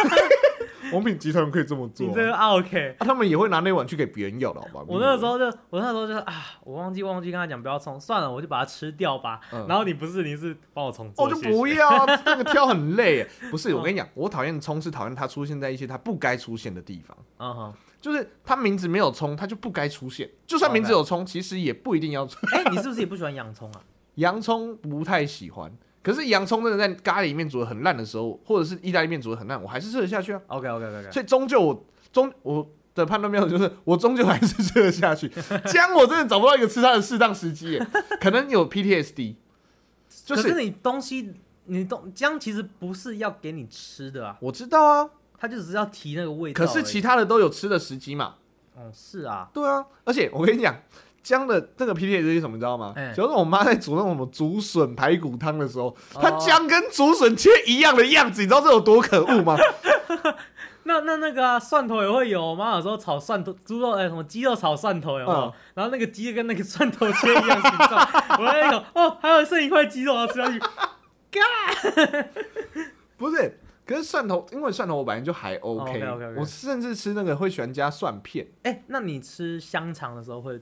王品集团可以这么做啊、你这个 OK。啊他们也会拿那碗去给别人要的，好吧？我那个时候就，我那时候就啊，我忘记忘记跟他讲不要葱，算了，我就把它吃掉吧。嗯然后你不是，你是帮我重做，哦，就不要啊，<laughs> 那个挑很累耶。不是，我跟你讲，我讨厌葱是讨厌它出现在一些它不该出现的地方，嗯哼，就是它名字没有葱，它就不该出现。就算名字有葱，其实也不一定要。哎、你是不是也不喜欢洋葱啊？<laughs> 洋葱不太喜欢，可是洋葱真的在咖喱里面煮的很烂的时候，或者是意大利面煮的很烂，我还是吃得下去啊。OK OK OK 所以终究我终我的判断标准就是，我终究还是吃得下去。<laughs> 姜我真的找不到一个吃它的适当时机耶，<laughs> 可能有 PTSD，就是你东西，你东姜其实不是要给你吃的啊，我知道啊，它就只是要提那个味道。可是其他的都有吃的时机嘛。嗯是啊，对啊，而且我跟你讲。姜的这个 PTSD 是什么，你知道吗？哎。就是我妈在煮那种什么竹笋排骨汤的时候，哦。她姜跟竹笋切一样的样子，你知道这有多可恶吗？<laughs> 那那那个啊，蒜头也会有，我妈有时候炒蒜头，猪肉哎、什么鸡肉炒蒜头有没有？嗯。然后那个鸡跟那个蒜头切一样形状，<laughs> 我那个哦，还有剩一块鸡肉要吃下去，<laughs> 不是，可是蒜头，因为蒜头我本来就还 OK，, 我甚至吃那个会喜欢加蒜片，哎、那你吃香肠的时候会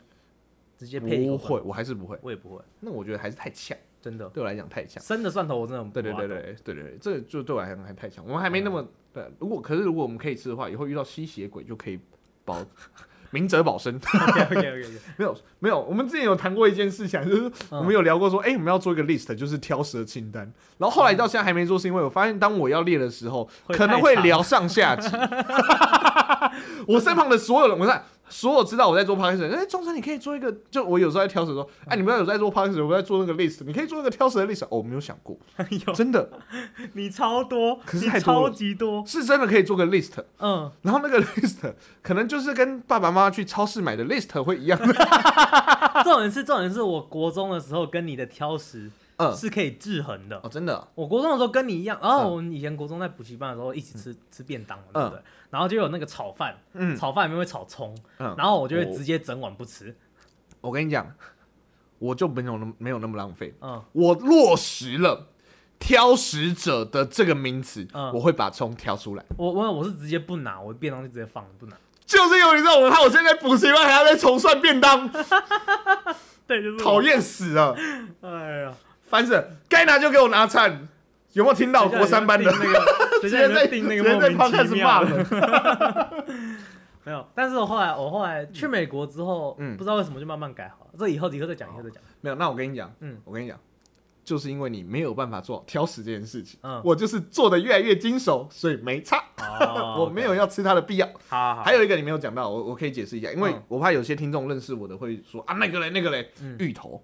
直接配一口不会，，我还是不会。我也不会，那我觉得还是太呛，真的。对我来讲太呛。生的蒜头我真的对对对对对对对，这个就对我来讲还太强，我们还没那么对。如果可是如果我们可以吃的话，以后遇到吸血鬼就可以保 <laughs> 明哲保身。OK OK OK，没有没有，我们之前有谈过一件事情啊，<laughs> 就是嗯我们有聊过说，哎、我们要做一个 list，就是挑食的清单。然后后来到现在还没做，是因为我发现当我要列的时候，会可能太长会聊上下集。<laughs> 我身旁的所有人，我看所有知道我在做 podcast 的人，哎、钟诚你可以做一个，就我有时候在挑食说，哎、你们要有在做 podcast，我在做那个 list，你可以做一个挑食的 list。哦，我没有想过，真的 <laughs> 你超多，可是你超级多，是真的可以做个 list。嗯，然后那个 list 可能就是跟爸爸妈妈去超市买的 list 会一样的。<laughs> 重点是重点是我国中的时候跟你的挑食嗯，是可以制衡的。哦，真的，我国中的时候跟你一样，然后嗯我们以前国中在补习班的时候一起吃、吃便当嘛，对不对？然后就有那个炒饭，嗯炒饭里面会炒葱，嗯。然后我就会哦直接整碗不吃，我跟你讲，我就没有那么没有那么浪费，嗯，我落实了挑食者的这个名词，嗯我会把葱挑出来。我我我是直接不拿，我便当就直接放不拿。就是因为你知道我，害我现在补习班还要再重算便当，<laughs> 对，就是讨。厌死了！哎呀，烦死了，该拿就给我拿餐。有没有听到国三班的？那个，<laughs> 谁叫你们订那个莫名其妙。<laughs> 没有，但是我后来我后来去美国之后，嗯不知道为什么就慢慢改好了。这以后以后再讲，以后再讲。没有，那我跟你讲，嗯嗯，我跟你讲，就是因为你没有办法做挑食这件事情，嗯我就是做的越来越精熟，所以没差，哦 <laughs> 我没有要吃它的必要。好还有一个你没有讲到，我我可以解释一下，因为嗯我怕有些听众认识我的会说啊那个嘞那个嘞嗯芋头，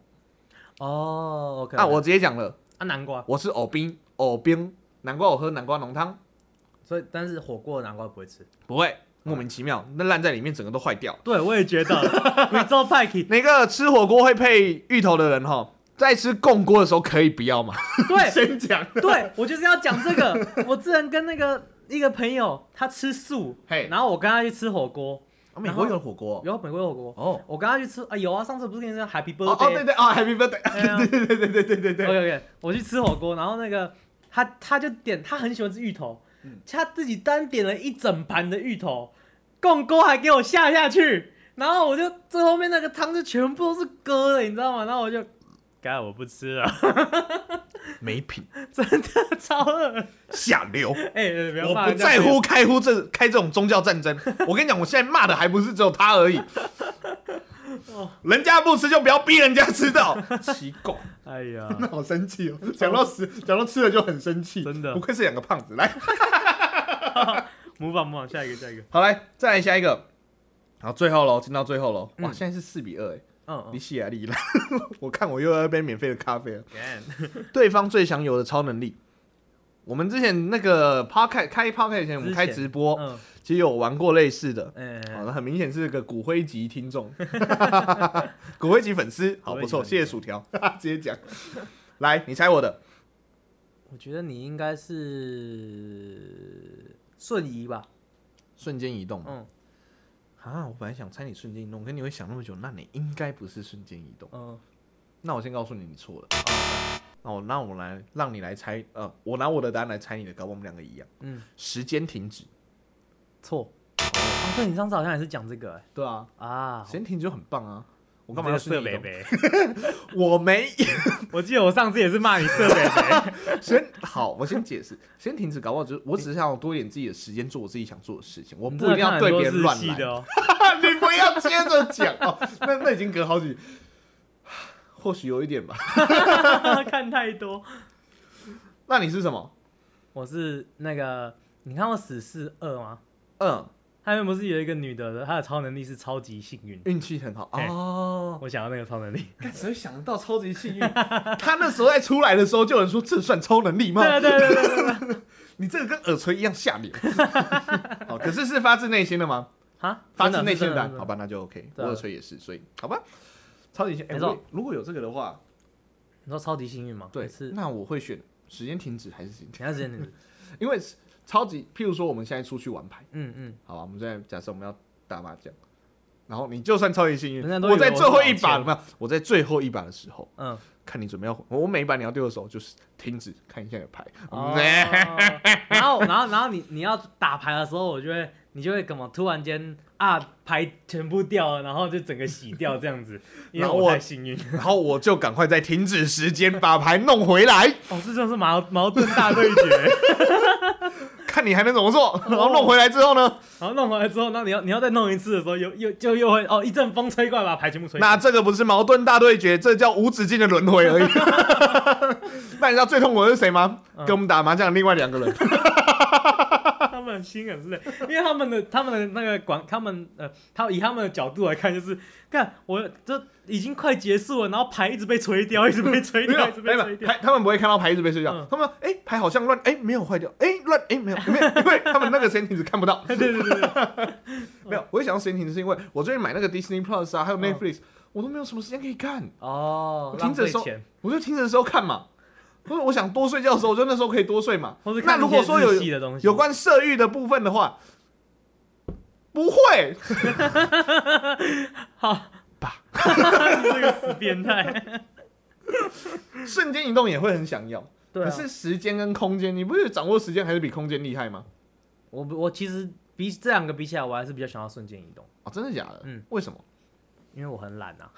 哦，OK，啊我直接讲了，啊南瓜，我是藕冰藕冰南瓜我喝南瓜浓汤，所以但是火锅的南瓜不会吃。不会莫名其妙，那烂在里面整个都坏掉。对，我也觉得。<laughs> 贵州派克，哪个吃火锅会配芋头的人哈，在吃贡锅的时候可以不要吗？对 <laughs> 先讲，对，我就是要讲这个。我之前跟那个一个朋友，他吃素，嘿，然后我跟他去吃火锅，哦美国有火锅。有美国有火锅。哦。我刚刚去吃啊，有啊，上次不是跟你说 Happy 哦 Birthday？哦对对哦，Happy Birthday，对啊。对对对对对对对。对 OK OK，我去吃火锅，然后那个他他就点，他很喜欢吃芋头，嗯。他自己单点了一整盘的芋头，共锅还给我下下去，然后我就最后面那个汤就全部都是割的，你知道吗？然后我就，该我不吃了，<laughs> 没品 <laughs> 真的超饿。下流。哎、不我不在乎开乎这开这种宗教战争。<laughs> 我跟你讲，我现在骂的还不是只有他而已。哦人家不吃就不要逼人家吃到，奇怪，哎呀，那好生气哦。讲到吃，讲到吃了就很生气，真的不愧是两个胖子。来，<laughs> 模仿模仿，下一个下一个，好来，再来下一个。好，最后喽，进到最后喽。哇，嗯现在是四比二，哎，嗯你写啊利了。<laughs> 我看我又要一杯免费的咖啡了。嗯，<laughs> 对方最想有的超能力。我们之前那个 p 开开 p 开前，我们开直播，嗯，其实有玩过类似的。哎、好，那很明显是个骨灰级听众，<laughs> 骨灰级粉丝，好不错，谢谢薯条，直接讲。来，你猜我的，我觉得你应该是瞬移吧，瞬间移动。嗯啊，我本来想猜你瞬间移动，可你会想那么久，那你应该不是瞬间移动。嗯，那我先告诉你，你错了。那我那我来让你来猜，呃，我拿我的答案来猜你的，搞不好我们两个一样。嗯，时间停止。错。哦，对你上次好像也是讲这个、哎对啊，啊，时间停止就很棒啊。我我干嘛要设北？北？<laughs> 我没 <laughs> 我记得我上次也是骂你设北北。<laughs> 先好，我先解释，先停止，搞不好就是我只是想要多一点自己的时间做我自己想做的事情，我不一定要对别人乱来。你不要接着讲哦，那那已经隔好几，或许有一点吧。看太多。那你是什么？我是那个，你看过《死侍二》吗？嗯，他们不是有一个女的，她的超能力是超级幸运。运气很好哦。我想要那个超能力。<laughs> 但谁会想得到超级幸运？<laughs> 他那时候在出来的时候，就有人说这算超能力吗？对对对对对对。<laughs> 你这个跟耳垂一样下流。好，可是是发自内心的吗？啊，发自内心的好吧，那就 OK。我耳垂也是，所以好吧。超级幸，哎没错如果有这个的话，你说超级幸运吗？对，是。那我会选时间停止还是停你看时间停止。因为超级，譬如说我们现在出去玩牌，嗯嗯。好吧，我们现在假设我们要打麻将，然后你就算超级幸运我在最后一把没有，我在最后一把的时候，嗯。看你准备要，我每一把你要丢的时候就是停止看一下你的牌，哦 <laughs> 然后，然后，然后你你要打牌的时候，我就会，你就会怎么突然间啊，牌全部掉了，然后就整个洗掉这样子，<laughs> 因为我然后我太幸运。然后我就赶快在停止时间把牌弄回来，<laughs> 哦，这就是矛矛盾大对决。看你还能怎么做，然后弄回来之后呢，然后弄回来之后，那你要你要再弄一次的时候，又又就又会哦，一阵风吹过来，把牌全部吹。那这个不是矛盾大对决，这叫无止境的轮回而已。<laughs> 那你知道最痛苦的是谁吗？嗯跟我们打麻将的另外两个人。他们心很累，因为他们的他们的那个管，他们呃，他以他们的角度来看，就是看我这已经快结束了，然后牌一直被吹掉，一直被吹，掉，一直被吹掉。牌，他们不会看到牌一直被吹掉，嗯。他们哎、牌好像乱，哎、没有坏掉，哎、乱，哎、没有，没有，<laughs> 因为他们那个时间停止看不到，对对对对。对，<laughs> 没有。我会想到时间停止是因为我最近买那个 Disney Plus 啊，还有嗯。Netflix，、我都没有什么时间可以看，哦，我停止的时候我就停止的时候看嘛。或者我想多睡觉的时候，我就那时候可以多睡嘛。那如果说有有关色欲的部分的话，不会，<laughs> 好吧，这个死变态。<laughs> 瞬间移动也会很想要。对啊，可是时间跟空间，你不是掌握时间还是比空间厉害吗？我我其实比这两个比起来，我还是比较想要瞬间移动，哦，真的假的？嗯，为什么？因为我很懒啊。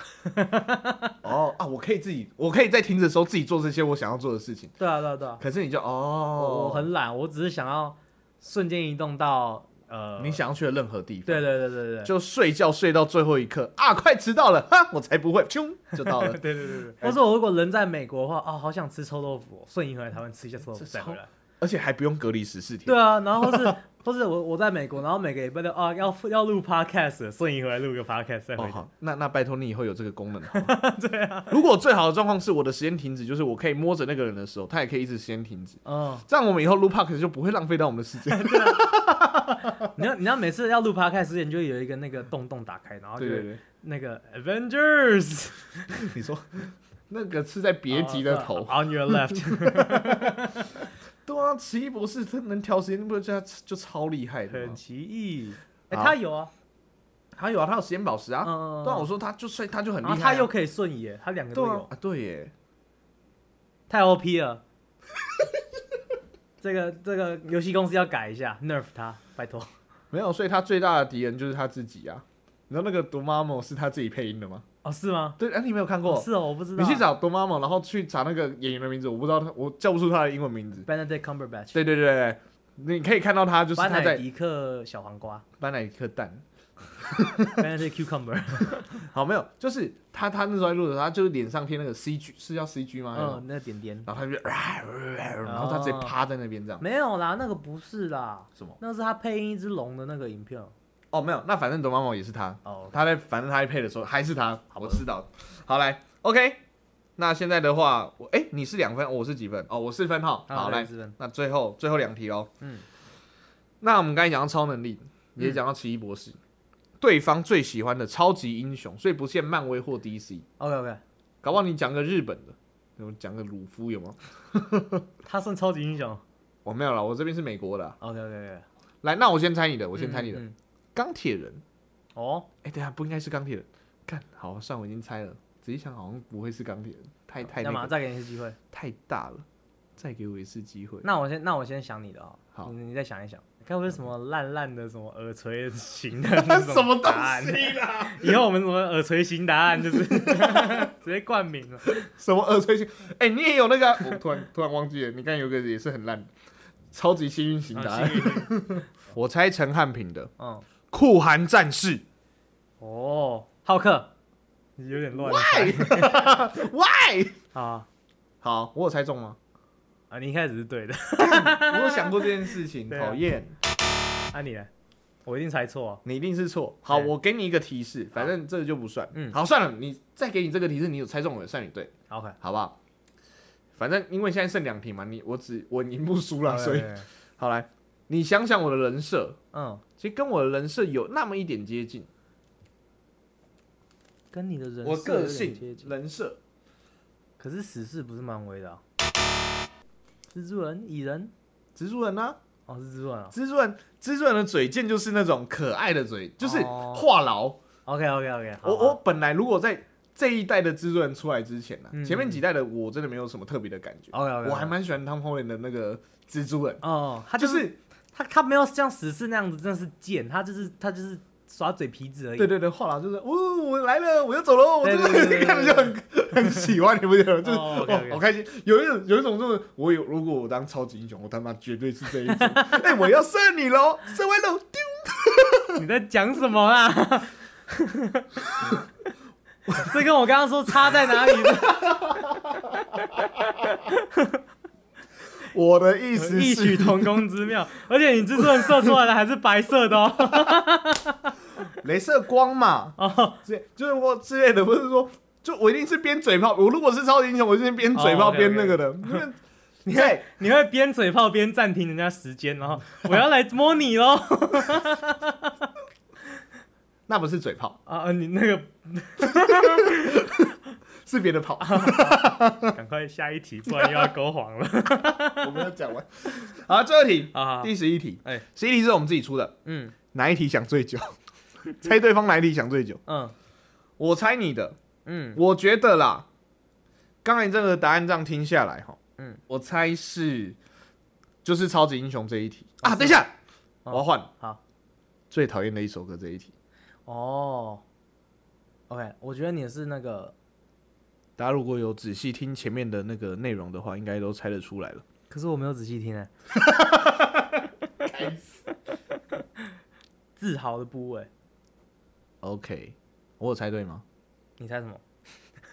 <laughs> 哦啊，我可以自己，我可以在停止的时候自己做这些我想要做的事情。对啊对啊对啊，可是你就哦，我很懒，我只是想要瞬间移动到呃，你想要去的任何地方，对对对对对，就睡觉睡到最后一刻啊，快迟到了，哈，我才不会，咻就到了。<laughs> 对对对对。或者我如果人在美国的话，啊，好想吃臭豆腐哦，瞬移回来台湾吃一下臭豆腐再回来。而且还不用隔离十四天。对啊，然后是或是我我在美国，然后每个礼拜都啊要要录 podcast，瞬移回来录个 podcast 再回哦，好，那那拜托你以后有这个功能好吗？<laughs> 对啊。如果最好的状况是我的时间停止，就是我可以摸着那个人的时候，他也可以一直时间停止，嗯，这样我们以后录 podcast 就不会浪费到我们的时间。<laughs> 你要你要每次要录 podcast 之前，就有一个那个洞洞打开，然后就对对对，那个 Avengers <laughs> 你说那个是在别急的头。on your left，对啊，奇异博士他能调时间，不就他就超厉害的吗很？奇异。哎，好他有啊，他有啊，他有时间宝石啊。嗯，对啊，我说他就所以他就很厉害、然后他又可以瞬移耶，他两个都有，对啊啊，对耶，太 OP 了。<laughs> 这个这个游戏公司要改一下，nerf 他，拜托。没有，所以他最大的敌人就是他自己啊。你知道那个 Dormammu 是他自己配音的吗？哦，是吗？对，哎、你没有看过？哦是哦，我不知道。你去找 Dormammu，然后去查那个演员的名字，我不知道他，我叫不出他的英文名字。Benedict Cumberbatch，对对对对，你可以看到他就是他在迪克小黄瓜搬来一颗蛋。<laughs> Benedict Cucumber，<laughs> 好，没有，就是他他那时候在录的时候，他就是脸上贴那个 CG，是叫 CG 吗？嗯，那个点点。然后他就，<laughs> 然后他直接趴在那边这样。没有啦，那个不是啦，什么？那是他配音一只龙的那个影片。哦，没有，那反正 Dormammu 也是他，哦，他在反正他在配的时候还是他，好我知道。好来，OK，那现在的话，我哎、你是两分，我是几分？哦，我四分哈。好来。那最后最后两题喽。嗯，那我们刚才讲到超能力，也讲到奇异博士，对方最喜欢的超级英雄，所以不限漫威或 DC，OK OK，搞不好你讲个日本的，我讲个鲁夫有吗？<laughs> 他算超级英雄。我没有了，我这边是美国的啊、OK OK OK，来，那我先猜你的，我先猜你的。嗯。嗯钢铁人，哦，哎、等一下不应该是钢铁人，看好算我已经猜了，仔细想好像不会是钢铁人，太太干嘛？那个再给你一次机会。太大了，再给我一次机会。那我先，那我先想你的哦。好你你再想一想，该不是什么烂烂的什么耳垂型的 <laughs> 什么东答案？西啦？以后我们什么耳垂型答案就是 <laughs> 直接冠名了。什么耳垂型？哎、你也有那个啊、我突然突然忘记了，你刚才有个也是很烂的，超级幸运型答案。啊 <laughs> 我猜陈汉平的嗯，酷寒战士。哦，浩克，你有点乱。Why？<laughs> 啊好，我有猜中吗？啊，你一开始是对的，我有想过这件事情，<laughs> 讨厌。啊你呢？我一定猜错啊。你一定是错。好，我给你一个提示，反正这个就不算。嗯好，算了，你再给你这个提示，你有猜中了，算你对，OK，好不好？反正因为现在剩两题嘛，你我只我赢不输了，所以好来，你想想我的人设，嗯，其实跟我的人设有那么一点接近。跟你的人我个性，人设，可是死侍不是漫威的啊。蜘蛛人、蚁人，蜘蛛人呢、哦是蜘蛛人啊。蜘蛛人，蜘蛛人的嘴贱就是那种可爱的嘴，就是哦话痨。OK OK OK，我我本来如果在这一代的蜘蛛人出来之前呢、嗯前面几代的我真的没有什么特别的感觉。OK OK，我还蛮喜欢汤姆·霍兰的那个蜘蛛人，哦，他就就是是他他没有像死侍那样子，真的是贱，他就是他就是耍嘴皮子而已。对对对，话痨就是，哦，我来了，我要走了，我对真的 <laughs> 看着就很 <laughs> 很喜欢，你不觉得？就是好开心，有一种有一种就是，我有如果我当超级英雄，我他妈绝对是这一种，<laughs> 哎，我要射你喽，射完喽，丢，你在讲什么啦？这跟我刚刚说差在哪里？我的意思异曲，同工之妙，而且你蜘蛛人射出来的还是白色的哦。<laughs> 镭射光嘛，哦，之就是我之类的，不是说。就我一定是边嘴炮，我如果是超级英雄，我一定是边嘴炮边那个的。因 <laughs> 为你在会你会边嘴炮边暂停人家时间，然后我要来摸你喽。<laughs> 那不是嘴炮，啊，啊你那个是别的跑。<laughs> 赶快下一题，不然又要勾黄了。<laughs> 我们要讲完。好，最后一题，啊，第十一题。哎十一题是我们自己出的，嗯哪一题想最久？<laughs> 猜对方哪一题想最久？嗯我猜你的，嗯，我觉得啦，刚才这个答案这样听下来哈，嗯，我猜是就是超级英雄这一题啊。等一下，哦我要换。好，最讨厌的一首歌这一题，哦，OK，我觉得你是那个，大家如果有仔细听前面的那个内容的话，应该都猜得出来了。可是我没有仔细听哎。<laughs> 自豪的部位，OK，我有猜对吗？你猜什么？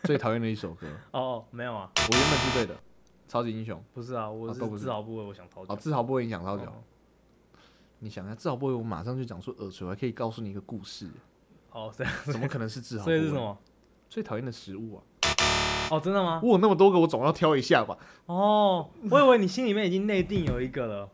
最讨厌的一首歌，<laughs> 哦哦，没有啊，我原本是对的，超级英雄。不是啊，我啊都不是是自豪部位，我想逃哦，自豪部位影响超久。哦你想一下，自豪部位，我马上就讲出耳垂，我还可以告诉你一个故事，哦，这样，怎么可能是自豪？<laughs> 所以是什？么？最讨厌的食物啊！哦，真的吗？<laughs> 我有那么多个，我总要挑一下吧。哦，我以为你心里面已经内定有一个了。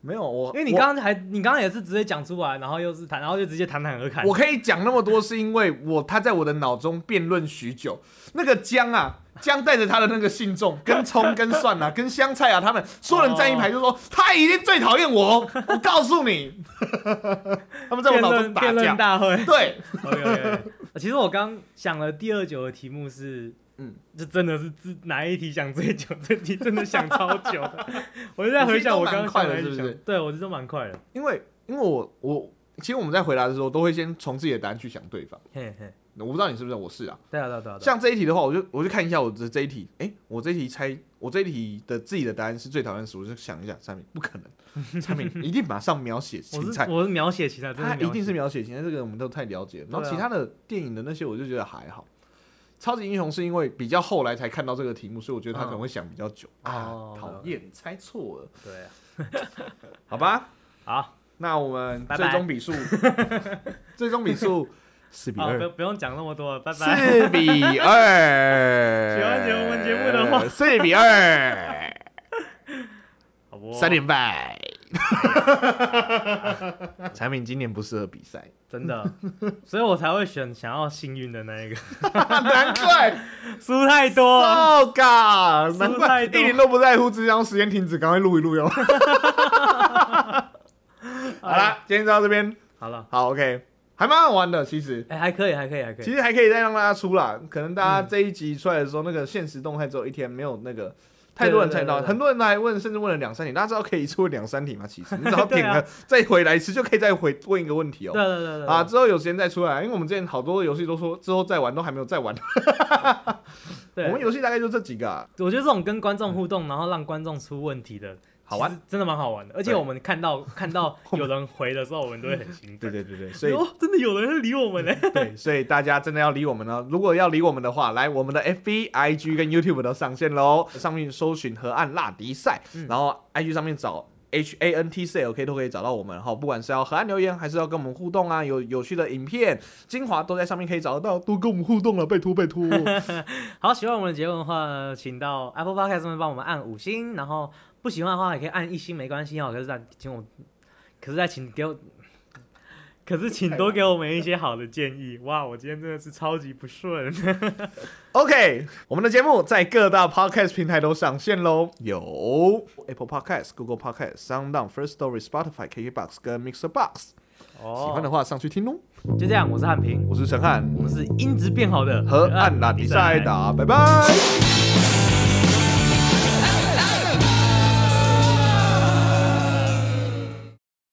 没有我，因为你刚刚还你刚刚也是直接讲出来，然后又是谈，然后就直接侃侃而谈。我可以讲那么多，是因为我他在我的脑中辩论许久。那个姜啊，姜带着他的那个信众，跟葱、跟蒜啊、<laughs> 跟香菜啊，他们所有人站一排，就说他一定最讨厌我。<laughs> 我告诉你，他们在我脑中打辩论架。大会。对。其实我刚想了第二九的题目是，嗯嗯，这真的是自哪一题想最久？这题真的想超久的。<laughs> 我就在回想我刚刚快的是不是，对我觉得蛮快的。因为因为我我其实我们在回答的时候，都会先从自己的答案去想对方。嘿嘿，我不知道你是不是，我是啊。对啊对啊对啊。像这一题的话，我就我就看一下我的这一题，哎、我这一题猜，我这一题的自己的答案是最讨厌的食物，我就想一下，产品不可能，<laughs> 产品一定马上描写芹菜，我是描写其他，真的它一定是描描写芹菜，这个我们都太了解了。然后其他的电影的那些，我就觉得还好。超级英雄是因为比较后来才看到这个题目，所以我觉得他可能会想比较久、啊哦。讨厌，猜错了，写对啊。<laughs> 好吧？好，那我们最终比数，<laughs> 最终比数四比二，不不用讲那么多了，拜拜。四比二。喜欢我们节目的话四比二，好不？三连败。<laughs> 产品今年不适合比赛，真的，所以我才会选想要幸运的那一个，<laughs> 难怪。输太多。，So God，难怪。一太多。点都不在乎，只想时间停止，赶快录一录哟。<laughs> 好了，今天就到这边，好了，好，OK，还蛮好玩的，其实。哎，还可以，还可以，还可以。其实还可以再让大家出啦，可能大家这一集出来的时候，那个现实动态只有一天，没有那个太多人猜到，很多人来问，甚至问了两三题。大家知道可以一次问两三题吗？其实 <laughs> 你只要点了再回来一次，就可以再回问一个问题哦。对对对对啊，，之后有时间再出来，因为我们之前好多游戏都说之后再玩，都还没有再玩。<laughs> 对，我们游戏大概就这几个、啊，我觉得这种跟观众互动，然后让观众出问题的，好玩，真的蛮好玩的。而且我们看到 <laughs> 看到有人回的时候，我们都会很兴奋。对对对对，所以哦，真的有人会理我们呢。对，所以大家真的要理我们呢。如果要理我们的话，来我们的 FB、IG 跟 YouTube 都上线喽，上面搜寻河岸拉迪赛，嗯然后 IG 上面找。H A N T C L K 都可以找到我们哈，不管是要河岸留言，还是要跟我们互动啊，有有趣的影片精华都在上面可以找得到，多跟我们互动了，拜托拜托。<laughs> 好，喜欢我们的节目的话呢，请到 Apple Podcast 上面帮我们按五星，然后不喜欢的话也可以按一星，没关系哦。可是再请我，可是再请给我，可是请多给我们一些好的建议。<laughs> 哇，我今天真的是超级不顺。<laughs> OK，我们的节目在各大 Podcast 平台都上线喽，有 Apple Podcast、Google Podcast、SoundOn、First Story、Spotify、KKBox 跟 Mixer Box。喜欢的哦，话上去听喽。就这样，我是汉平，我是陈汉，我们是音质变好的河岸拉比赛打，拜拜。